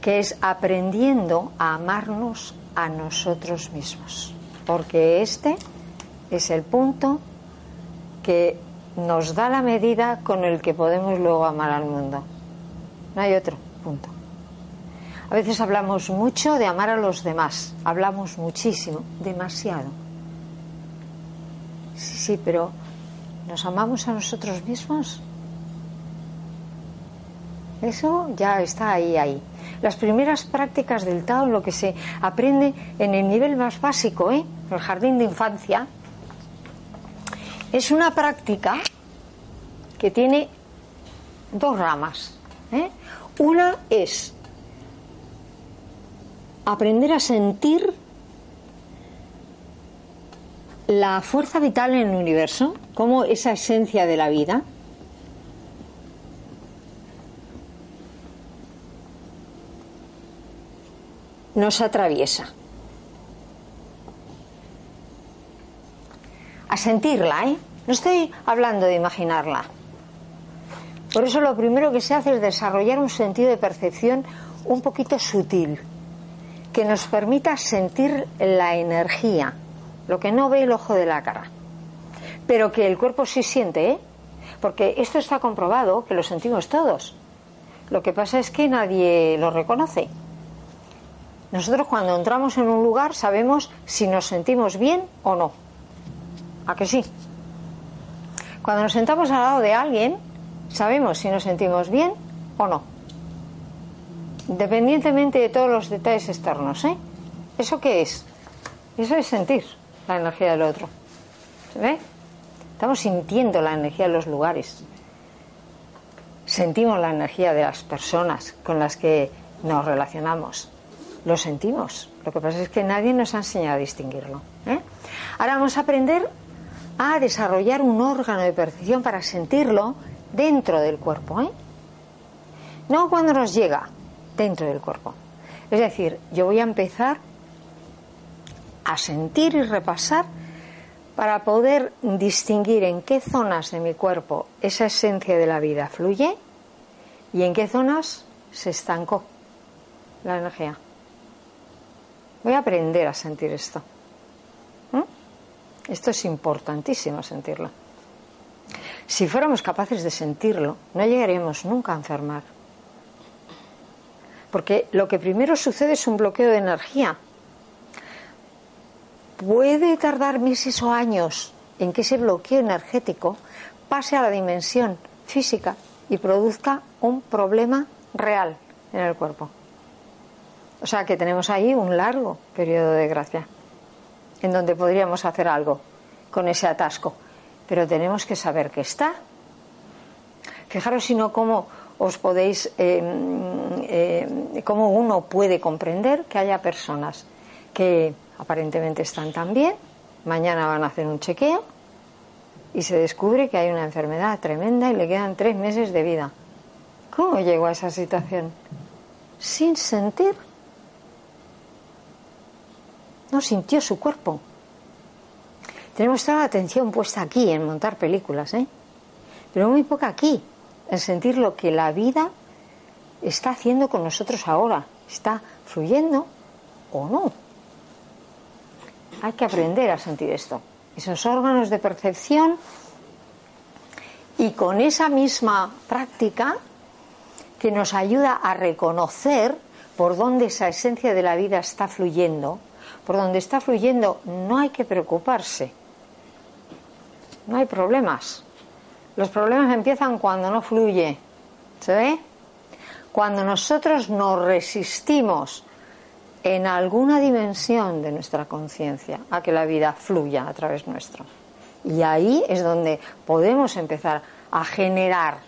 Speaker 1: que es aprendiendo a amarnos a nosotros mismos, porque este es el punto que nos da la medida con el que podemos luego amar al mundo. No hay otro punto. A veces hablamos mucho de amar a los demás, hablamos muchísimo, demasiado. Sí, sí, pero ¿nos amamos a nosotros mismos? Eso ya está ahí, ahí. Las primeras prácticas del Tao, lo que se aprende en el nivel más básico, ¿eh? el jardín de infancia, es una práctica que tiene dos ramas. ¿eh? Una es aprender a sentir la fuerza vital en el universo, como esa esencia de la vida, nos atraviesa. A sentirla, ¿eh? No estoy hablando de imaginarla. Por eso lo primero que se hace es desarrollar un sentido de percepción un poquito sutil, que nos permita sentir la energía, lo que no ve el ojo de la cara, pero que el cuerpo sí siente, ¿eh? porque esto está comprobado, que lo sentimos todos. Lo que pasa es que nadie lo reconoce. Nosotros cuando entramos en un lugar sabemos si nos sentimos bien o no. ¿A que sí? Cuando nos sentamos al lado de alguien, sabemos si nos sentimos bien o no. Independientemente de todos los detalles externos, ¿eh? ¿Eso qué es? Eso es sentir la energía del otro. ¿Se ve? Estamos sintiendo la energía de los lugares. Sentimos la energía de las personas con las que nos relacionamos. Lo sentimos. Lo que pasa es que nadie nos ha enseñado a distinguirlo. ¿eh? Ahora vamos a aprender a desarrollar un órgano de percepción para sentirlo dentro del cuerpo. ¿eh? No cuando nos llega, dentro del cuerpo. Es decir, yo voy a empezar a sentir y repasar para poder distinguir en qué zonas de mi cuerpo esa esencia de la vida fluye y en qué zonas se estancó la energía. Voy a aprender a sentir esto. Esto es importantísimo sentirlo. Si fuéramos capaces de sentirlo, no llegaríamos nunca a enfermar. Porque lo que primero sucede es un bloqueo de energía puede tardar meses o años en que ese bloqueo energético pase a la dimensión física y produzca un problema real en el cuerpo. O sea que tenemos ahí un largo periodo de gracia en donde podríamos hacer algo con ese atasco, pero tenemos que saber que está. Fijaros si no cómo os podéis, eh, cómo uno puede comprender que haya personas que aparentemente están tan bien, mañana van a hacer un chequeo y se descubre que hay una enfermedad tremenda y le quedan tres meses de vida. ¿Cómo llegó a esa situación? Sin sentir. No sintió su cuerpo. Tenemos toda la atención puesta aquí en montar películas, ¿eh? pero muy poca aquí, en sentir lo que la vida está haciendo con nosotros ahora. ¿Está fluyendo o no? Hay que aprender a sentir esto. Esos órganos de percepción y con esa misma práctica que nos ayuda a reconocer por dónde esa esencia de la vida está fluyendo, por dónde está fluyendo no hay que preocuparse. No hay problemas. Los problemas empiezan cuando no fluye. ¿Se ve? Cuando nosotros nos resistimos en alguna dimensión de nuestra conciencia a que la vida fluya a través nuestro. Y ahí es donde podemos empezar a generar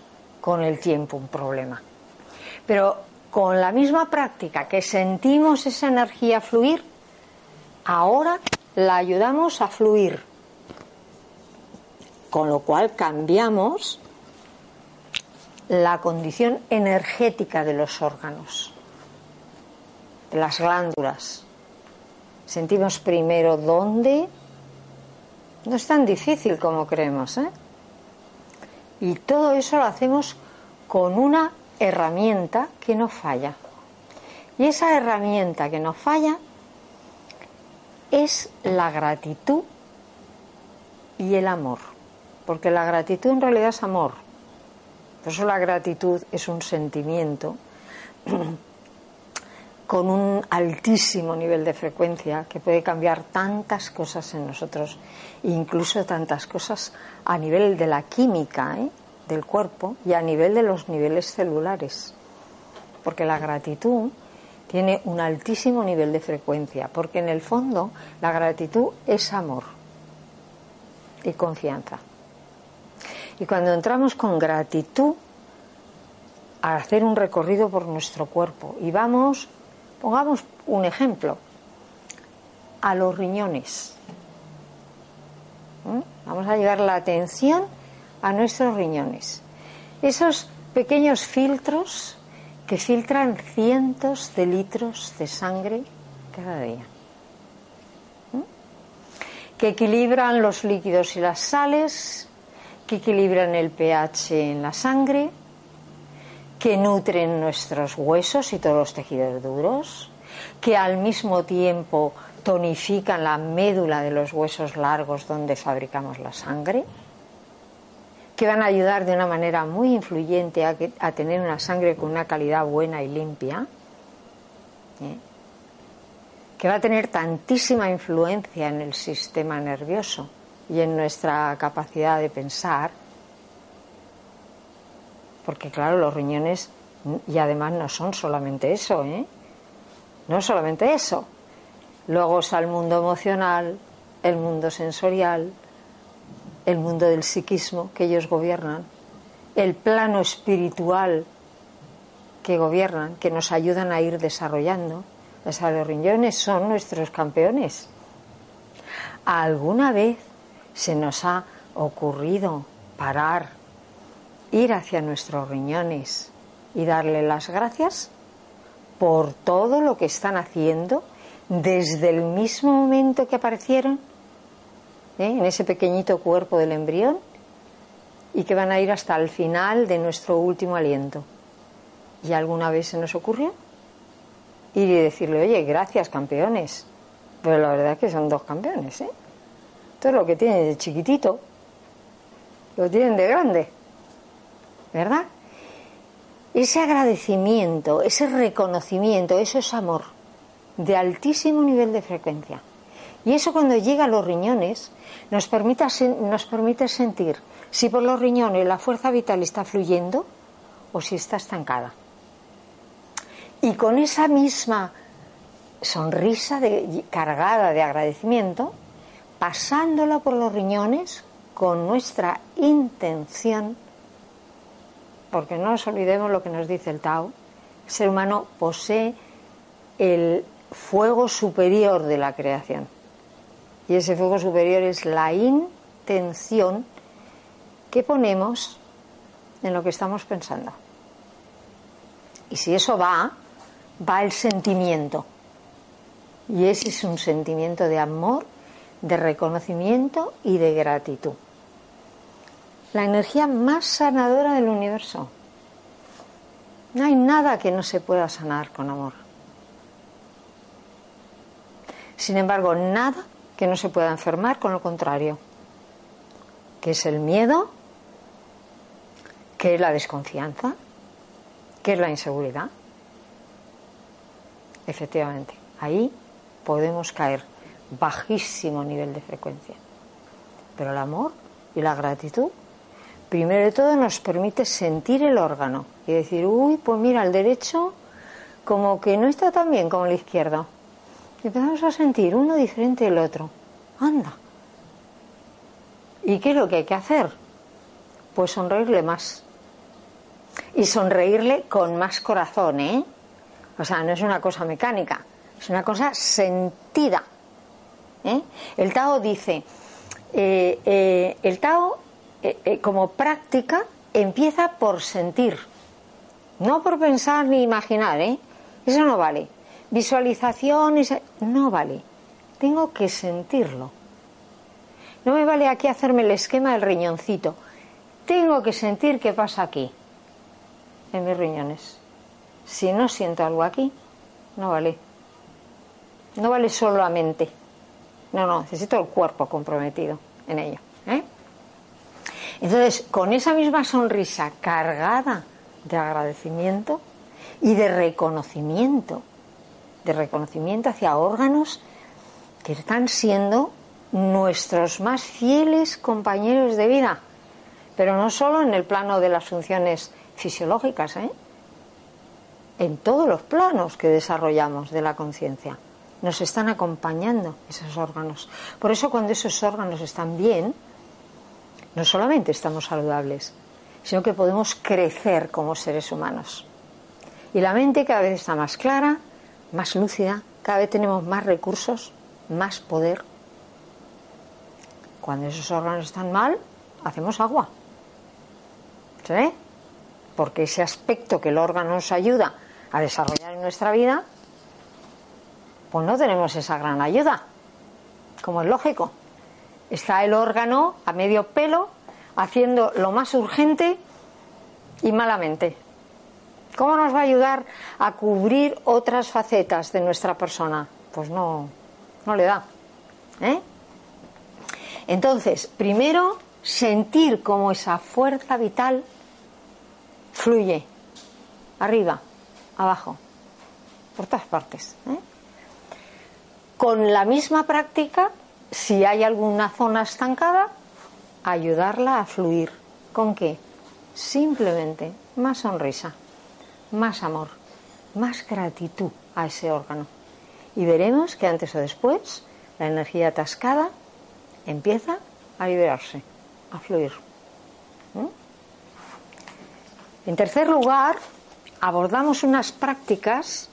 Speaker 1: con el tiempo un problema. Pero con la misma práctica que sentimos esa energía fluir, ahora la ayudamos a fluir. Con lo cual cambiamos la condición energética de los órganos de las glándulas. Sentimos primero dónde. No es tan difícil como creemos, ¿eh? Y todo eso lo hacemos con una herramienta que no falla. Y esa herramienta que no falla es la gratitud y el amor. Porque la gratitud en realidad es amor. Por eso la gratitud es un sentimiento con un altísimo nivel de frecuencia que puede cambiar tantas cosas en nosotros, incluso tantas cosas a nivel de la química ¿eh? del cuerpo y a nivel de los niveles celulares. Porque la gratitud tiene un altísimo nivel de frecuencia, porque en el fondo la gratitud es amor y confianza. Y cuando entramos con gratitud a hacer un recorrido por nuestro cuerpo y vamos Pongamos un ejemplo, a los riñones. Vamos a llevar la atención a nuestros riñones. Esos pequeños filtros que filtran cientos de litros de sangre cada día. Que equilibran los líquidos y las sales, que equilibran el pH en la sangre, que nutren nuestros huesos y todos los tejidos duros, que al mismo tiempo tonifican la médula de los huesos largos donde fabricamos la sangre, que van a ayudar de una manera muy influyente a, tener una sangre con una calidad buena y limpia, ¿eh? que va a tener tantísima influencia en el sistema nervioso y en nuestra capacidad de pensar, porque claro, los riñones, y además no son solamente eso, ¿eh? no solamente eso, luego está el mundo emocional, el mundo sensorial, el mundo del psiquismo que ellos gobiernan, el plano espiritual que gobiernan, que nos ayudan a ir desarrollando. Los riñones son nuestros campeones. ¿Alguna vez se nos ha ocurrido parar, ir hacia nuestros riñones y darle las gracias por todo lo que están haciendo desde el mismo momento que aparecieron ¿eh? en ese pequeñito cuerpo del embrión y que van a ir hasta el final de nuestro último aliento. ¿Y alguna vez se nos ocurrió? Ir y decirle, oye, gracias campeones. Pero la verdad es que son dos campeones, ¿eh? Todo lo que tienen de chiquitito, lo tienen de grande. ¿Verdad? Ese agradecimiento, ese reconocimiento, eso es amor, de altísimo nivel de frecuencia. Y eso cuando llega a los riñones nos permite, sentir si por los riñones la fuerza vital está fluyendo o si está estancada. Y con esa misma sonrisa cargada de agradecimiento, pasándola por los riñones con nuestra intención, porque no nos olvidemos lo que nos dice el Tao, el ser humano posee el fuego superior de la creación y ese fuego superior es la intención que ponemos en lo que estamos pensando. Y si eso va, va el sentimiento. Y ese es un sentimiento de amor, de reconocimiento y de gratitud. La energía más sanadora del universo. No hay nada que no se pueda sanar con amor. Sin embargo, nada que no se pueda enfermar con lo contrario, que es el miedo, que es la desconfianza, que es la inseguridad. Efectivamente, ahí podemos caer bajísimo nivel de frecuencia. Pero el amor y la gratitud, primero de todo, nos permite sentir el órgano y decir, uy, pues mira, el derecho como que no está tan bien como el izquierdo empezamos a sentir uno diferente del otro. Anda. ¿Y qué es lo que hay que hacer? Pues sonreírle más. Y sonreírle con más corazón, ¿eh? O sea, no es una cosa mecánica, es una cosa sentida. ¿eh? El Tao dice, eh, eh, el Tao como práctica empieza por sentir, no por pensar ni imaginar, ¿eh? Eso no vale visualización, no vale. Tengo que sentirlo. No me vale aquí hacerme el esquema del riñoncito. Tengo que sentir qué pasa aquí, en mis riñones. Si no siento algo aquí, no vale. No vale solo la mente. No, no, necesito el cuerpo comprometido en ello. ¿eh? Entonces, con esa misma sonrisa cargada de agradecimiento y de reconocimiento de reconocimiento hacia órganos que están siendo nuestros más fieles compañeros de vida, pero no solo en el plano de las funciones fisiológicas, ¿eh? en todos los planos que desarrollamos de la conciencia. Nos están acompañando esos órganos. Por eso cuando esos órganos están bien, no solamente estamos saludables, sino que podemos crecer como seres humanos. Y la mente cada vez está más clara, más lúcida, cada vez tenemos más recursos, más poder. Cuando esos órganos están mal, hacemos agua. ¿Sí? Porque ese aspecto que el órgano nos ayuda a desarrollar en nuestra vida, pues no tenemos esa gran ayuda, como es lógico. está el órgano a medio pelo haciendo lo más urgente y malamente. ¿Cómo nos va a ayudar a cubrir otras facetas de nuestra persona? Pues no, no le da. ¿eh? Entonces, primero, sentir cómo esa fuerza vital fluye arriba, abajo, por todas partes. ¿eh? Con la misma práctica, si hay alguna zona estancada, ayudarla a fluir. ¿Con qué? Simplemente más sonrisa, más amor, más gratitud a ese órgano. Y veremos que antes o después la energía atascada empieza a liberarse, a fluir. ¿Mm? En tercer lugar, abordamos unas prácticas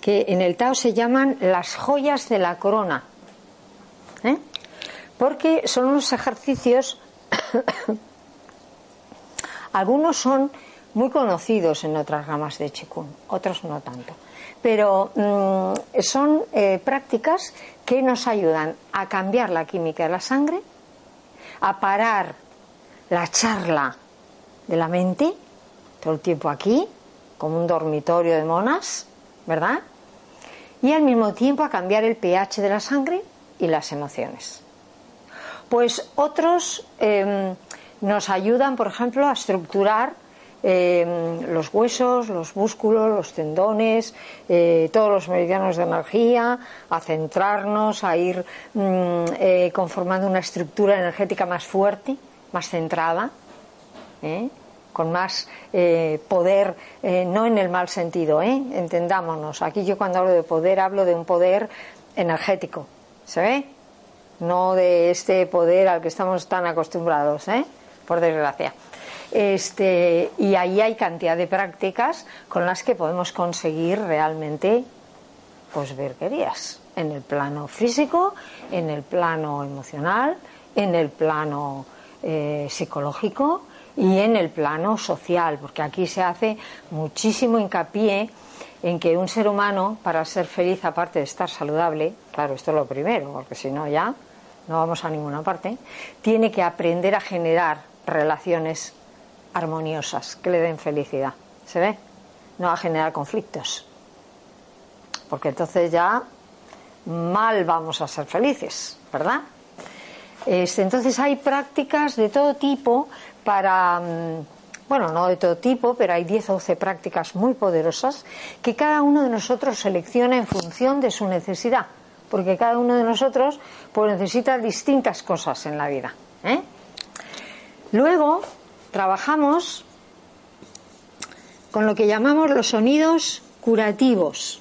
Speaker 1: que en el Tao se llaman las joyas de la corona. ¿eh? Porque son unos ejercicios, algunos son muy conocidos en otras ramas de Chikun, otros no tanto. Pero mm, son eh, prácticas que nos ayudan a cambiar la química de la sangre, a parar la charla de la mente, todo el tiempo aquí, como un dormitorio de monas, ¿verdad? y al mismo tiempo a cambiar el pH de la sangre y las emociones. Pues otros em, nos ayudan, por ejemplo, a estructurar em, los huesos, los músculos, los tendones, eh, todos los meridianos de energía, a centrarnos, a ir mm, eh, conformando una estructura energética más fuerte, más centrada. ¿eh? con más eh, poder, eh, no en el mal sentido, ¿eh? entendámonos. Aquí yo cuando hablo de poder hablo de un poder energético, ¿se ve? No de este poder al que estamos tan acostumbrados, ¿eh? Por desgracia. Este, y ahí hay cantidad de prácticas con las que podemos conseguir realmente pues verguerías en el plano físico, en el plano emocional, en el plano psicológico y en el plano social, porque aquí se hace muchísimo hincapié en que un ser humano, para ser feliz, aparte de estar saludable, claro, esto es lo primero, porque si no ya no vamos a ninguna parte, tiene que aprender a generar relaciones armoniosas que le den felicidad. ¿Se ve? No a generar conflictos. Porque entonces ya mal vamos a ser felices, ¿verdad? Este, entonces hay prácticas de todo tipo para, mm, bueno, no de todo tipo, pero hay 10 o 12 prácticas muy poderosas que cada uno de nosotros selecciona en función de su necesidad, porque cada uno de nosotros pues, necesita distintas cosas en la vida. ¿eh? Luego trabajamos con lo que llamamos los sonidos curativos,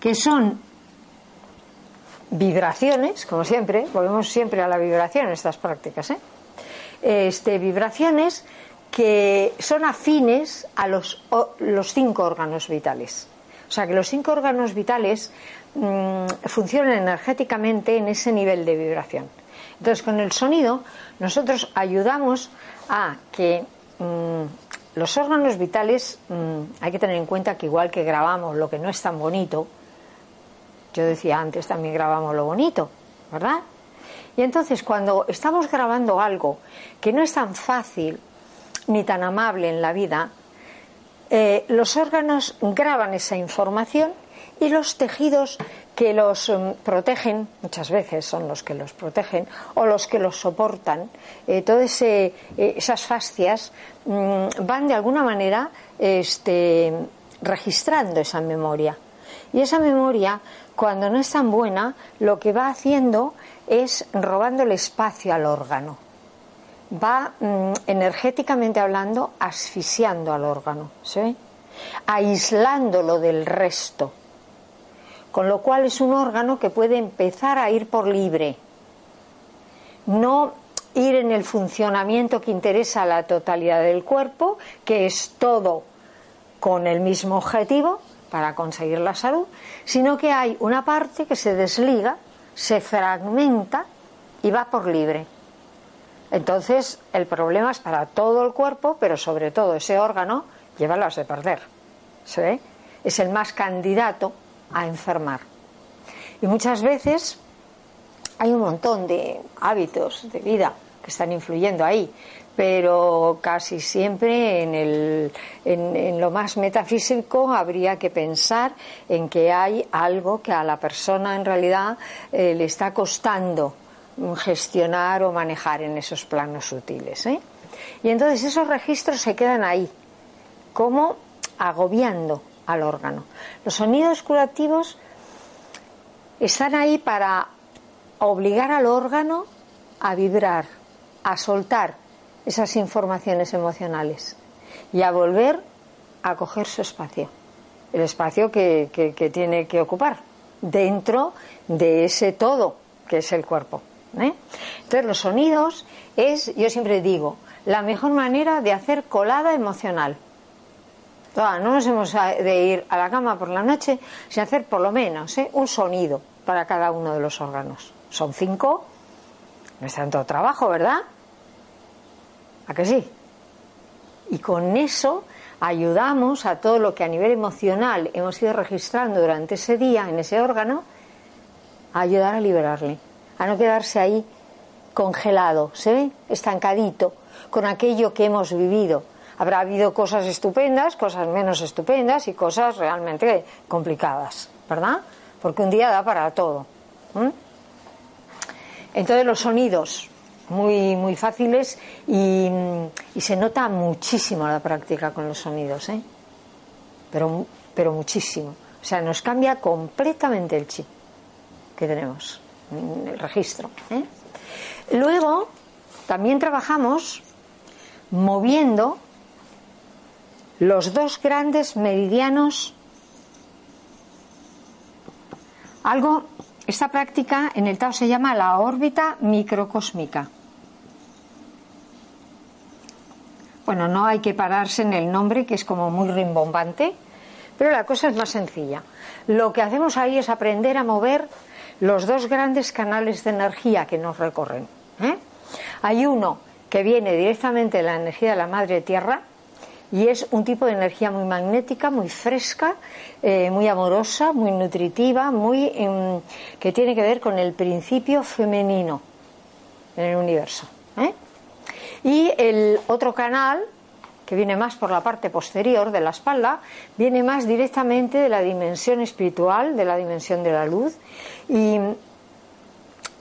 Speaker 1: que son vibraciones, como siempre, volvemos siempre a la vibración en estas prácticas, ¿eh? este, vibraciones que son afines a los, los cinco órganos vitales. O sea que los cinco órganos vitales mm, funcionan energéticamente en ese nivel de vibración. Entonces, con el sonido, nosotros ayudamos a que mm, los órganos vitales, mm, hay que tener en cuenta que igual que grabamos lo que no es tan bonito, yo decía antes, también grabamos lo bonito, ¿verdad? Y entonces cuando estamos grabando algo que no es tan fácil ni tan amable en la vida, eh, los órganos graban esa información y los tejidos que los mm, protegen, muchas veces son los que los protegen, o los que los soportan, eh, todas eh, esas fascias mm, van de alguna manera este, registrando esa memoria. Y esa memoria cuando no es tan buena, lo que va haciendo es robando el espacio al órgano. Va mm, energéticamente hablando asfixiando al órgano, aislándolo del resto. Con lo cual es un órgano que puede empezar a ir por libre. No ir en el funcionamiento que interesa a la totalidad del cuerpo, que es todo con el mismo objetivo, para conseguir la salud, sino que hay una parte que se desliga, se fragmenta y va por libre. Entonces, el problema es para todo el cuerpo, pero sobre todo ese órgano lleva las de perder. ¿Se ve? Es el más candidato a enfermar. Y muchas veces hay un montón de hábitos de vida que están influyendo ahí, pero casi siempre en, el, en, lo más metafísico habría que pensar en que hay algo que a la persona en realidad eh, le está costando gestionar o manejar en esos planos sutiles. ¿eh? Y entonces esos registros se quedan ahí, como agobiando al órgano. Los sonidos curativos están ahí para obligar al órgano a vibrar, a soltar esas informaciones emocionales y a volver a coger su espacio, el espacio que, tiene que ocupar dentro de ese todo que es el cuerpo. ¿eh? Entonces los sonidos es, yo siempre digo, la mejor manera de hacer colada emocional. No nos hemos de ir a la cama por la noche sin hacer por lo menos ¿eh? un sonido para cada uno de los órganos. Son cinco, no es tanto trabajo, ¿verdad? ¿A que sí? Y con eso ayudamos a todo lo que a nivel emocional hemos ido registrando durante ese día en ese órgano, a ayudar a liberarle, a no quedarse ahí congelado, ¿se ve? Estancadito, con aquello que hemos vivido. Habrá habido cosas estupendas, cosas menos estupendas y cosas realmente complicadas, ¿verdad? Porque un día da para todo. Entonces los sonidos, muy, muy fáciles y, se nota muchísimo la práctica con los sonidos, ¿eh? pero, pero muchísimo. O sea, nos cambia completamente el chip que tenemos, el registro. ¿eh? Luego, también trabajamos moviendo los dos grandes meridianos, algo esta práctica en el Tao se llama la órbita microcósmica. Bueno, no hay que pararse en el nombre, que es como muy rimbombante, pero la cosa es más sencilla. Lo que hacemos ahí es aprender a mover los dos grandes canales de energía que nos recorren. ¿eh? Hay uno que viene directamente de la energía de la madre tierra, y es un tipo de energía muy magnética, muy fresca, eh, muy amorosa, muy nutritiva, muy em, que tiene que ver con el principio femenino en el universo. ¿eh? Y el otro canal, que viene más por la parte posterior de la espalda, viene más directamente de la dimensión espiritual, de la dimensión de la luz, y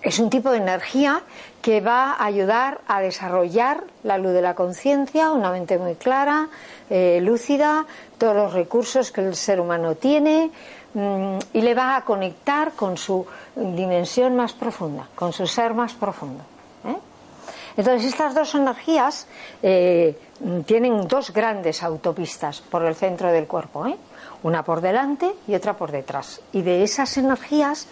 Speaker 1: es un tipo de energía que va a ayudar a desarrollar la luz de la conciencia, una mente muy clara, eh, lúcida, todos los recursos que el ser humano tiene mm, y le va a conectar con su dimensión más profunda, con su ser más profundo. ¿eh? Entonces estas dos energías eh, tienen dos grandes autopistas por el centro del cuerpo, una por delante y otra por detrás. Y de esas energías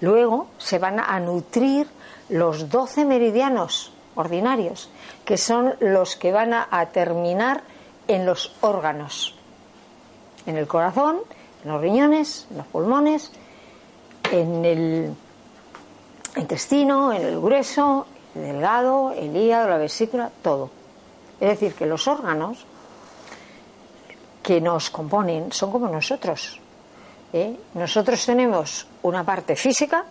Speaker 1: luego se van a nutrir los 12 meridianos ordinarios, que son los que van a, terminar en los órganos, en el corazón, en los riñones, en los pulmones, en el intestino, en el grueso, el delgado, el hígado, la vesícula, todo. Es decir, que los órganos que nos componen son como nosotros. ¿eh? Nosotros tenemos una parte física,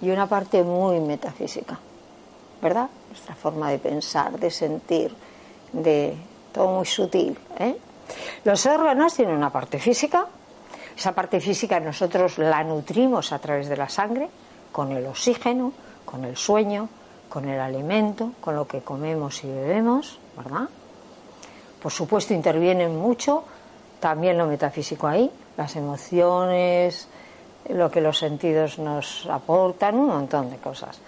Speaker 1: y una parte muy metafísica, ¿verdad? Nuestra forma de pensar, de sentir, de todo muy sutil. ¿eh? Los órganos tienen una parte física, esa parte física nosotros la nutrimos a través de la sangre, con el oxígeno, con el sueño, con el alimento, con lo que comemos y bebemos, ¿verdad? Por supuesto intervienen mucho también lo metafísico ahí, las emociones, lo que los sentidos nos aportan, un montón de cosas.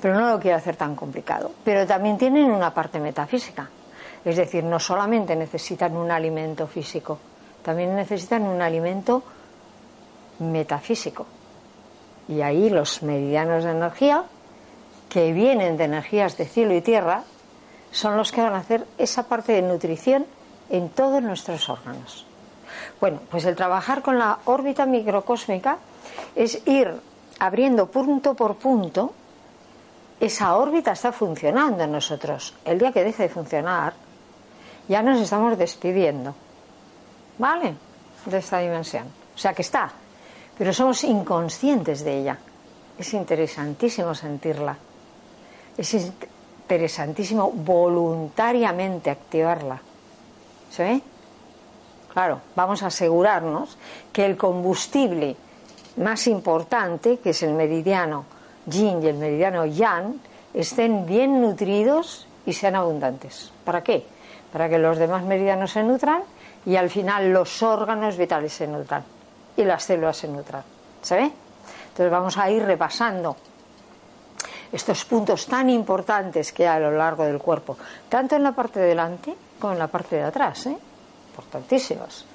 Speaker 1: Pero no lo quiero hacer tan complicado. Pero también tienen una parte metafísica. Es decir, no solamente necesitan un alimento físico, también necesitan un alimento metafísico. Y ahí los meridianos de energía, que vienen de energías de cielo y tierra, son los que van a hacer esa parte de nutrición en todos nuestros órganos. Bueno, pues el trabajar con la órbita microcósmica es ir abriendo punto por punto. Esa órbita está funcionando en nosotros. El día que deje de funcionar, ya nos estamos despidiendo. ¿Vale? De esta dimensión. sea que está, pero somos inconscientes de ella. Es interesantísimo sentirla. Es interesantísimo voluntariamente activarla. ¿Se ve? Claro, vamos a asegurarnos que el combustible más importante, que es el meridiano yin y el meridiano yang, estén bien nutridos y sean abundantes. ¿Para qué? Para que los demás meridianos se nutran y al final los órganos vitales se nutran y las células se nutran. ¿Se ve? Entonces vamos a ir repasando estos puntos tan importantes que hay a lo largo del cuerpo, tanto en la parte de delante como en la parte de atrás, ¿eh? Importantísimos.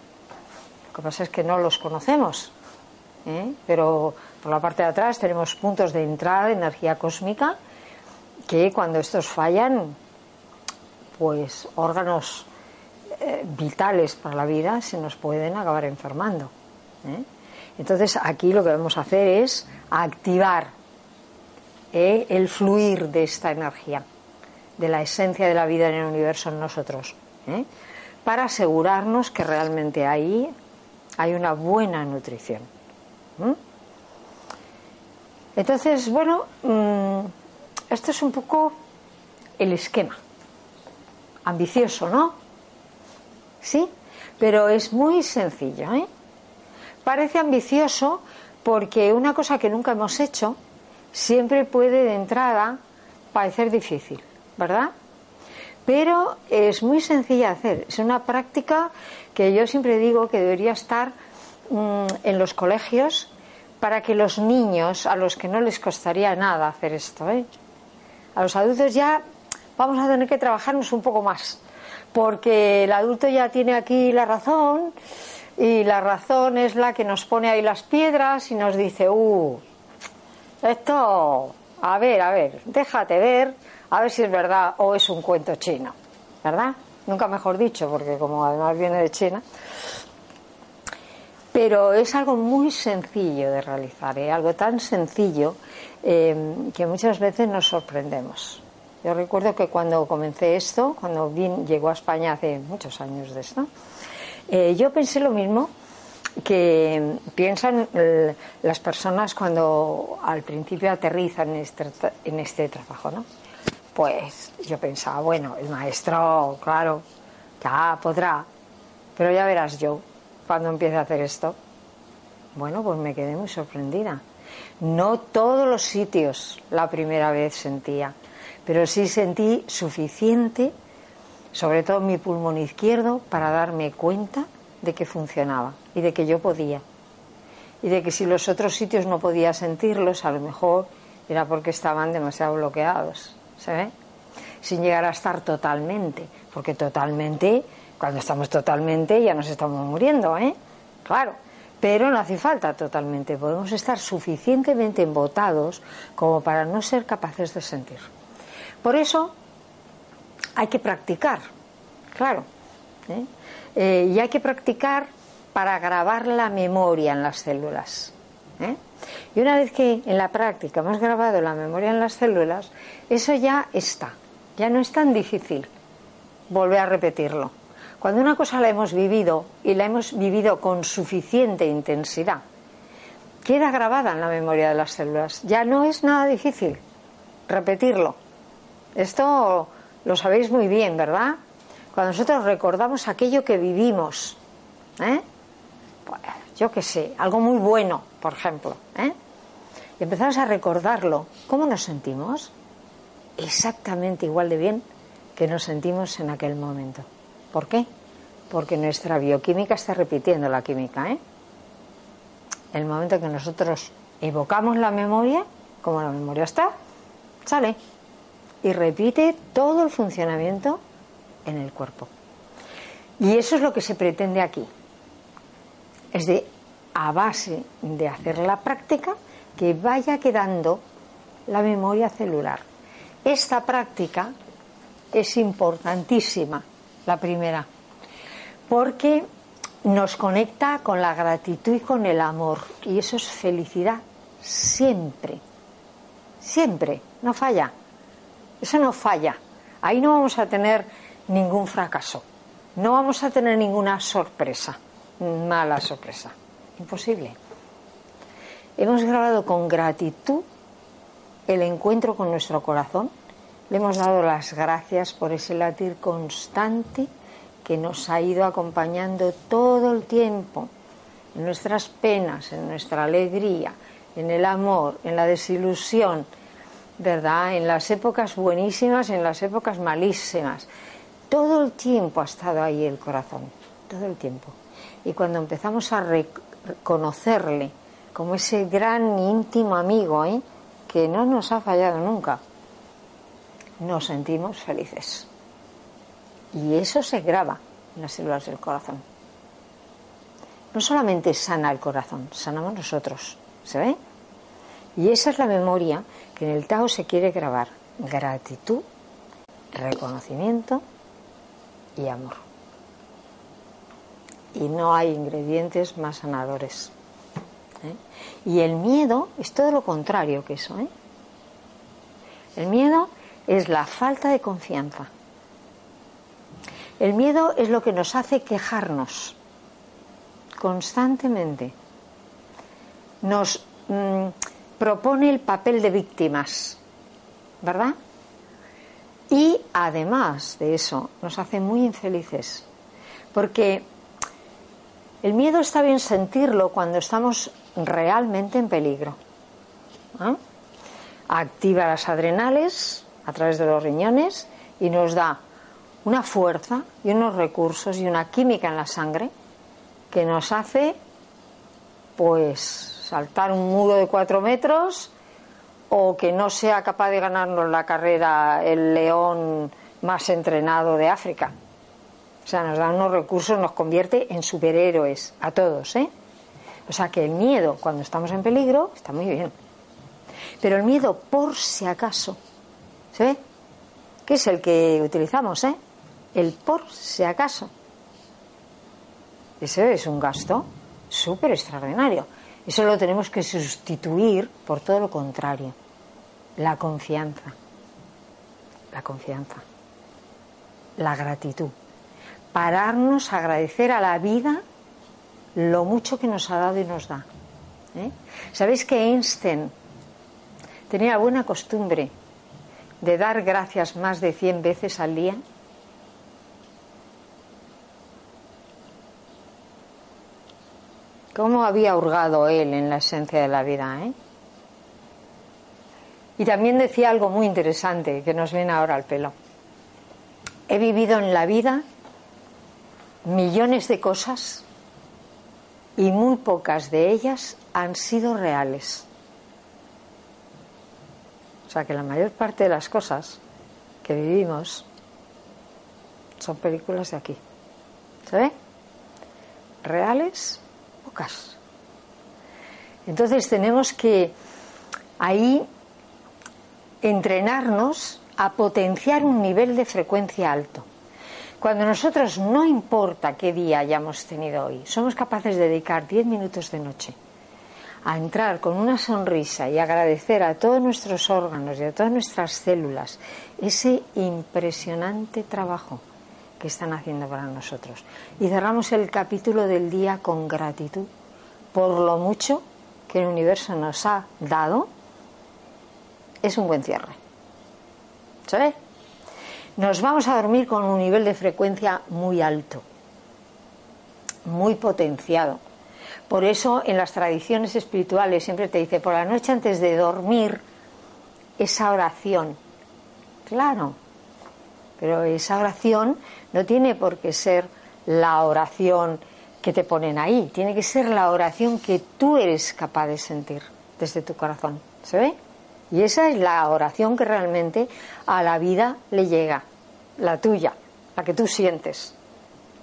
Speaker 1: Lo que pasa es que no los conocemos, ¿eh? pero por la parte de atrás tenemos puntos de entrada de energía cósmica que cuando estos fallan, pues órganos eh, vitales para la vida se nos pueden acabar enfermando. ¿eh? Entonces aquí lo que vamos a hacer es activar el fluir de esta energía, de la esencia de la vida en el universo en nosotros, para asegurarnos que realmente ahí hay una buena nutrición. Entonces, bueno, mm, esto es un poco el esquema. Ambicioso, ¿no? Sí, pero es muy sencillo. ¿eh? Parece ambicioso porque una cosa que nunca hemos hecho siempre puede de entrada parecer difícil, ¿verdad? Pero es muy sencilla de hacer. Es una práctica que yo siempre digo que debería estar mm, en los colegios para que los niños, a los que no les costaría nada hacer esto, ¿eh? a los adultos ya vamos a tener que trabajarnos un poco más porque el adulto ya tiene aquí la razón y la razón es la que nos pone ahí las piedras y nos dice, uh, esto, a ver, a ver, déjate ver, a ver si es verdad o es un cuento chino, ¿verdad? Nunca mejor dicho, porque como además viene de China. Pero es algo muy sencillo de realizar, ¿eh? algo tan sencillo eh, que muchas veces nos sorprendemos. Yo recuerdo que cuando comencé esto, cuando llegó a España hace muchos años de esto, eh, yo pensé lo mismo que piensan las personas cuando al principio aterrizan en este, en este trabajo, ¿no? Pues yo pensaba, bueno, el maestro, claro, ya podrá, pero ya verás yo cuando empiece a hacer esto. Bueno, pues me quedé muy sorprendida. No todos los sitios la primera vez sentía pero sí sentí suficiente, sobre todo mi pulmón izquierdo, para darme cuenta de que funcionaba y de que yo podía. Y de que si los otros sitios no podía sentirlos, a lo mejor era porque estaban demasiado bloqueados, ¿se ve? Sin llegar a estar totalmente, porque totalmente, cuando estamos totalmente ya nos estamos muriendo, ¿eh? Claro, pero no hace falta totalmente, podemos estar suficientemente embotados como para no ser capaces de sentir. Por eso hay que practicar, claro. ¿eh? Eh, y hay que practicar para grabar la memoria en las células. ¿eh? Y una vez que en la práctica hemos grabado la memoria en las células, eso ya está, ya no es tan difícil volver a repetirlo. Cuando una cosa la hemos vivido y la hemos vivido con suficiente intensidad, queda grabada en la memoria de las células. Ya no es nada difícil repetirlo. Esto lo sabéis muy bien, ¿verdad? Cuando nosotros recordamos aquello que vivimos, ¿eh? Pues, yo qué sé, algo muy bueno, por ejemplo, ¿eh? y empezamos a recordarlo, ¿cómo nos sentimos? Exactamente igual de bien que nos sentimos en aquel momento. ¿Por qué? Porque nuestra bioquímica está repitiendo la química, ¿eh? El momento que nosotros evocamos la memoria, como la memoria está, sale y repite todo el funcionamiento en el cuerpo. Y eso es lo que se pretende aquí. Es de, a base de hacer la práctica, que vaya quedando la memoria celular. Esta práctica es importantísima, la primera, porque nos conecta con la gratitud y con el amor. Y eso es felicidad, siempre, siempre, no falla. Eso no falla. Ahí no vamos a tener ningún fracaso. No vamos a tener ninguna sorpresa, mala sorpresa. imposible. Hemos grabado con gratitud el encuentro con nuestro corazón. Le hemos dado las gracias por ese latir constante que nos ha ido acompañando todo el tiempo, en nuestras penas, en nuestra alegría, en el amor, en la desilusión, ¿verdad? En las épocas buenísimas, en las épocas malísimas. Todo el tiempo ha estado ahí el corazón, todo el tiempo. Y cuando empezamos a reconocerle como ese gran íntimo amigo, ¿eh? que no nos ha fallado nunca, nos sentimos felices. Y eso se graba en las células del corazón. No solamente sana el corazón, sanamos nosotros. ¿Se ve? Y esa es la memoria que en el Tao se quiere grabar. Gratitud, reconocimiento y amor. Y no hay ingredientes más sanadores. ¿eh? Y el miedo es todo lo contrario que eso. ¿eh? El miedo es la falta de confianza. El miedo es lo que nos hace quejarnos constantemente. Nos mm, propone el papel de víctimas, ¿verdad? Y además de eso, nos hace muy infelices. Porque el miedo está bien sentirlo cuando estamos realmente en peligro. Activa las adrenales a través de los riñones y nos da una fuerza y unos recursos y una química en la sangre que nos hace pues saltar un muro de cuatro metros o que no sea capaz de ganarnos la carrera el león más entrenado de África. O sea, nos da unos recursos, nos convierte en superhéroes a todos, ¿eh? O sea que el miedo cuando estamos en peligro está muy bien. Pero el miedo por si acaso, ¿se ve? Que es el que utilizamos, ¿eh? El por si acaso. Ese es un gasto súper extraordinario. Eso lo tenemos que sustituir por todo lo contrario. La confianza. La confianza. La gratitud. Pararnos a agradecer a la vida lo mucho que nos ha dado y nos da. ¿eh? ¿Sabéis que Einstein tenía buena costumbre de dar gracias más de 100 veces al día? ¿Cómo había hurgado él en la esencia de la vida? Eh? Y también decía algo muy interesante que nos viene ahora al pelo. He vivido en la vida millones de cosas y muy pocas de ellas han sido reales. O sea que la mayor parte de las cosas que vivimos son películas de aquí. ¿Se ve? Reales entonces tenemos que ahí entrenarnos a potenciar un nivel de frecuencia alto. Cuando nosotros, no importa qué día hayamos tenido hoy, somos capaces de dedicar 10 minutos de noche a entrar con una sonrisa y agradecer a todos nuestros órganos y a todas nuestras células ese impresionante trabajo que están haciendo para nosotros. Y cerramos el capítulo del día con gratitud por lo mucho que el universo nos ha dado. Es un buen cierre. ¿Sabes? Nos vamos a dormir con un nivel de frecuencia muy alto, muy potenciado. Por eso en las tradiciones espirituales siempre te dice, por la noche antes de dormir, esa oración. Claro, pero esa oración no tiene por qué ser la oración que te ponen ahí, tiene que ser la oración que tú eres capaz de sentir desde tu corazón. ¿Se ve? Y esa es la oración que realmente a la vida le llega, la tuya, la que tú sientes,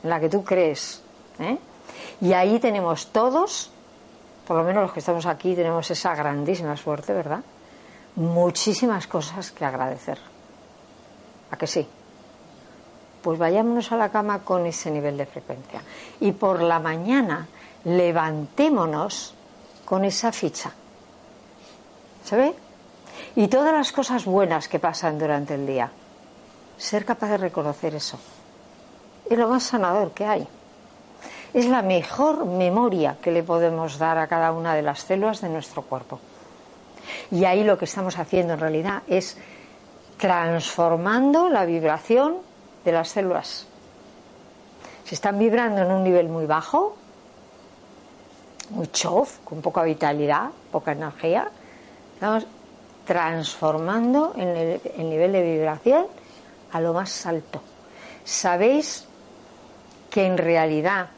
Speaker 1: la que tú crees. ¿eh? Y ahí tenemos todos, por lo menos los que estamos aquí, tenemos esa grandísima suerte, ¿verdad? Muchísimas cosas que agradecer. ¿A que sí? pues vayámonos a la cama con ese nivel de frecuencia. Y por la mañana levantémonos con esa ficha. ¿Se Y todas las cosas buenas que pasan durante el día. Ser capaz de reconocer eso. Es lo más sanador que hay. es la mejor memoria que le podemos dar a cada una de las células de nuestro cuerpo. Y ahí lo que estamos haciendo en realidad es transformando la vibración de las células. Si están vibrando en un nivel muy bajo, muy chof, con poca vitalidad, poca energía, estamos transformando el, el nivel de vibración a lo más alto. Sabéis que en realidad,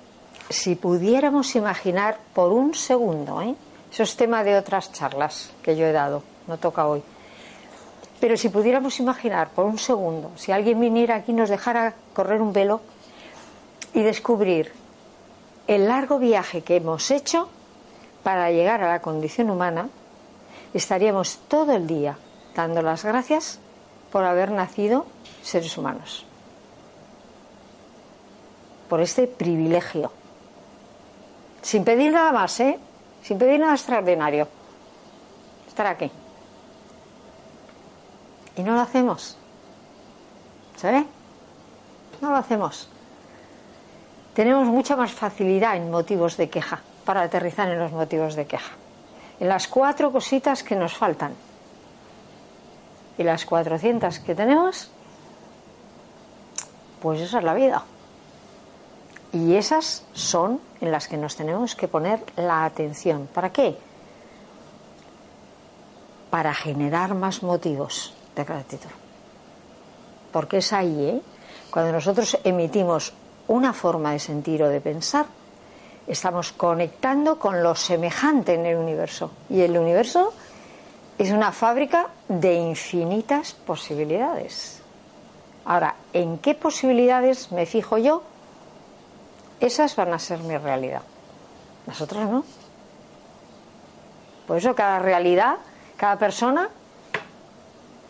Speaker 1: si pudiéramos imaginar por un segundo, ¿eh? eso es tema de otras charlas que yo he dado, no toca hoy, pero si pudiéramos imaginar por un segundo, si alguien viniera aquí y nos dejara correr un velo y descubrir el largo viaje que hemos hecho para llegar a la condición humana, estaríamos todo el día dando las gracias por haber nacido seres humanos. Por este privilegio. Sin pedir nada más, ¿eh? Sin pedir nada extraordinario. Estar aquí. Y no lo hacemos. ¿Sabe? No lo hacemos. Tenemos mucha más facilidad en motivos de queja, para aterrizar en los motivos de queja. En las cuatro cositas que nos faltan. Y las 400 que tenemos, pues esa es la vida. Y esas son en las que nos tenemos que poner la atención. ¿Para qué? Para generar más motivos de gratitud. Porque es ahí, ¿eh? cuando nosotros emitimos una forma de sentir o de pensar, estamos conectando con lo semejante en el universo. Y el universo es una fábrica de infinitas posibilidades. Ahora, ¿en qué posibilidades me fijo yo? Esas van a ser mi realidad. Nosotros no. Por eso cada realidad, cada persona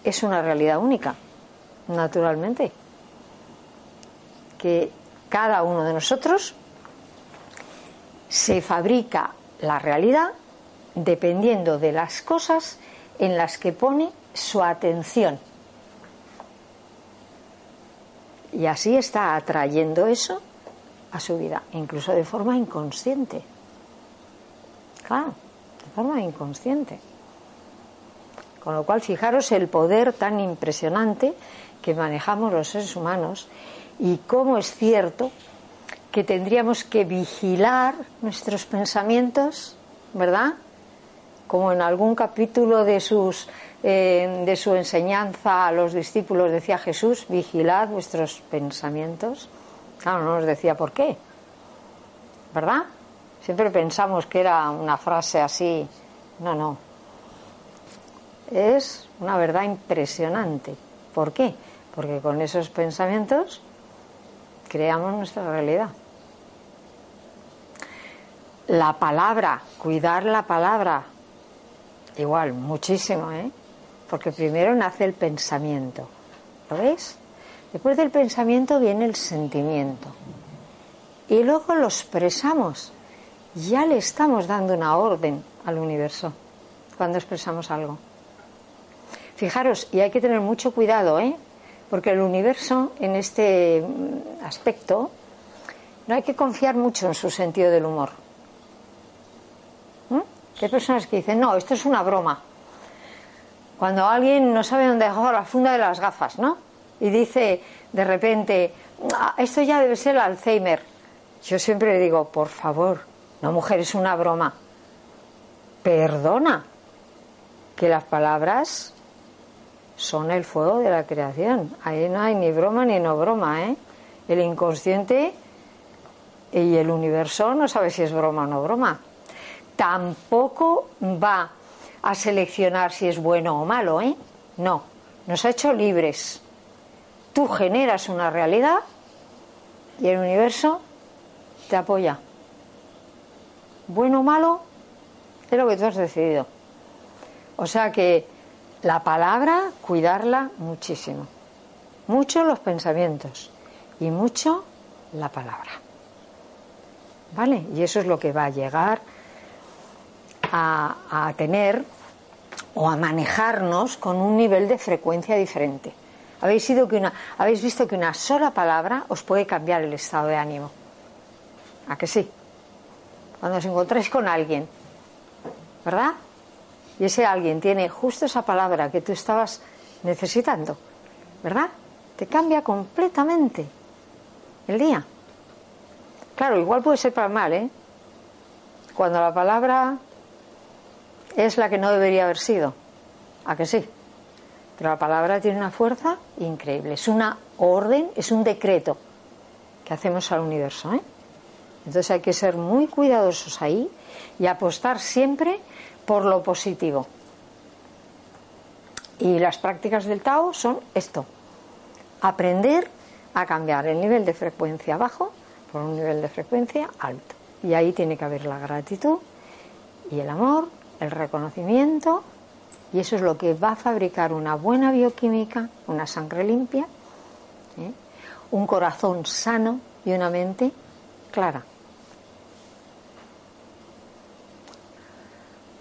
Speaker 1: es una realidad única, naturalmente. Que cada uno de nosotros se fabrica la realidad dependiendo de las cosas en las que pone su atención. Y así está atrayendo eso a su vida, incluso de forma inconsciente. Claro, de forma inconsciente. Con lo cual, fijaros el poder tan impresionante que manejamos los seres humanos y cómo es cierto que tendríamos que vigilar nuestros pensamientos, ¿verdad? Como en algún capítulo de sus eh, de su enseñanza a los discípulos decía Jesús, vigilad vuestros pensamientos. Claro, no nos decía por qué, ¿verdad? Siempre pensamos que era una frase así. No, no. Es una verdad impresionante. ¿Por qué? Porque con esos pensamientos creamos nuestra realidad. La palabra, cuidar la palabra, igual, muchísimo, ¿eh? porque primero nace el pensamiento. ¿Lo veis? Después del pensamiento viene el sentimiento. Y luego lo expresamos. Ya le estamos dando una orden al universo cuando expresamos algo. Fijaros, y hay que tener mucho cuidado, ¿eh? porque el universo en este mm, aspecto no hay que confiar mucho en su sentido del humor. Hay personas que dicen, no, esto es una broma. Cuando alguien no sabe dónde dejó la funda de las gafas, ¿no? Y dice de repente, ah, esto ya debe ser Alzheimer. Yo siempre le digo, por favor, no mujer, es una broma. Perdona que las palabras son el fuego de la creación. Ahí no hay ni broma ni no broma, ¿eh? El inconsciente y el universo no sabe si es broma o no broma. Tampoco va a seleccionar si es bueno o malo, ¿eh? No, nos ha hecho libres. Tú generas una realidad y el universo te apoya. Bueno o malo es lo que tú has decidido. O sea que la palabra, cuidarla muchísimo. Mucho los pensamientos y mucho la palabra. ¿Vale? Y eso es lo que va a llegar a, tener o a manejarnos con un nivel de frecuencia diferente. Habéis, visto que una sola palabra os puede cambiar el estado de ánimo. ¿A que sí? Cuando os encontráis con alguien, ¿verdad? Y ese alguien tiene justo esa palabra que tú estabas necesitando, ¿verdad? Te cambia completamente el día. Claro, igual puede ser para mal, ¿eh? Cuando la palabra es la que no debería haber sido. ¿A que sí? Pero la palabra tiene una fuerza increíble. Es una orden, es un decreto que hacemos al universo. ¿eh? Entonces hay que ser muy cuidadosos ahí y apostar siempre por lo positivo. Y las prácticas del Tao son esto. Aprender a cambiar el nivel de frecuencia bajo por un nivel de frecuencia alto. Y ahí tiene que haber la gratitud y el amor, el reconocimiento, y eso es lo que va a fabricar una buena bioquímica, una sangre limpia, ¿eh? un corazón sano y una mente clara.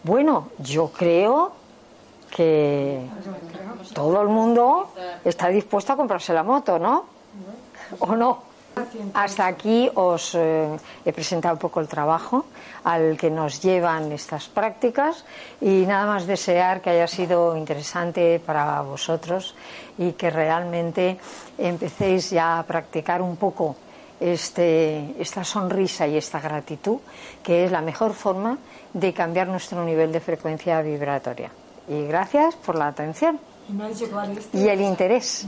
Speaker 1: Bueno, yo creo que todo el mundo está dispuesto a comprarse la moto, ¿no? ¿O no? Hasta aquí os eh, he presentado un poco el trabajo al que nos llevan estas prácticas y nada más desear que haya sido interesante para vosotros y que realmente empecéis ya a practicar un poco este, esta sonrisa y esta gratitud, que es la mejor forma de cambiar nuestro nivel de frecuencia vibratoria. Y gracias por la atención y el interés.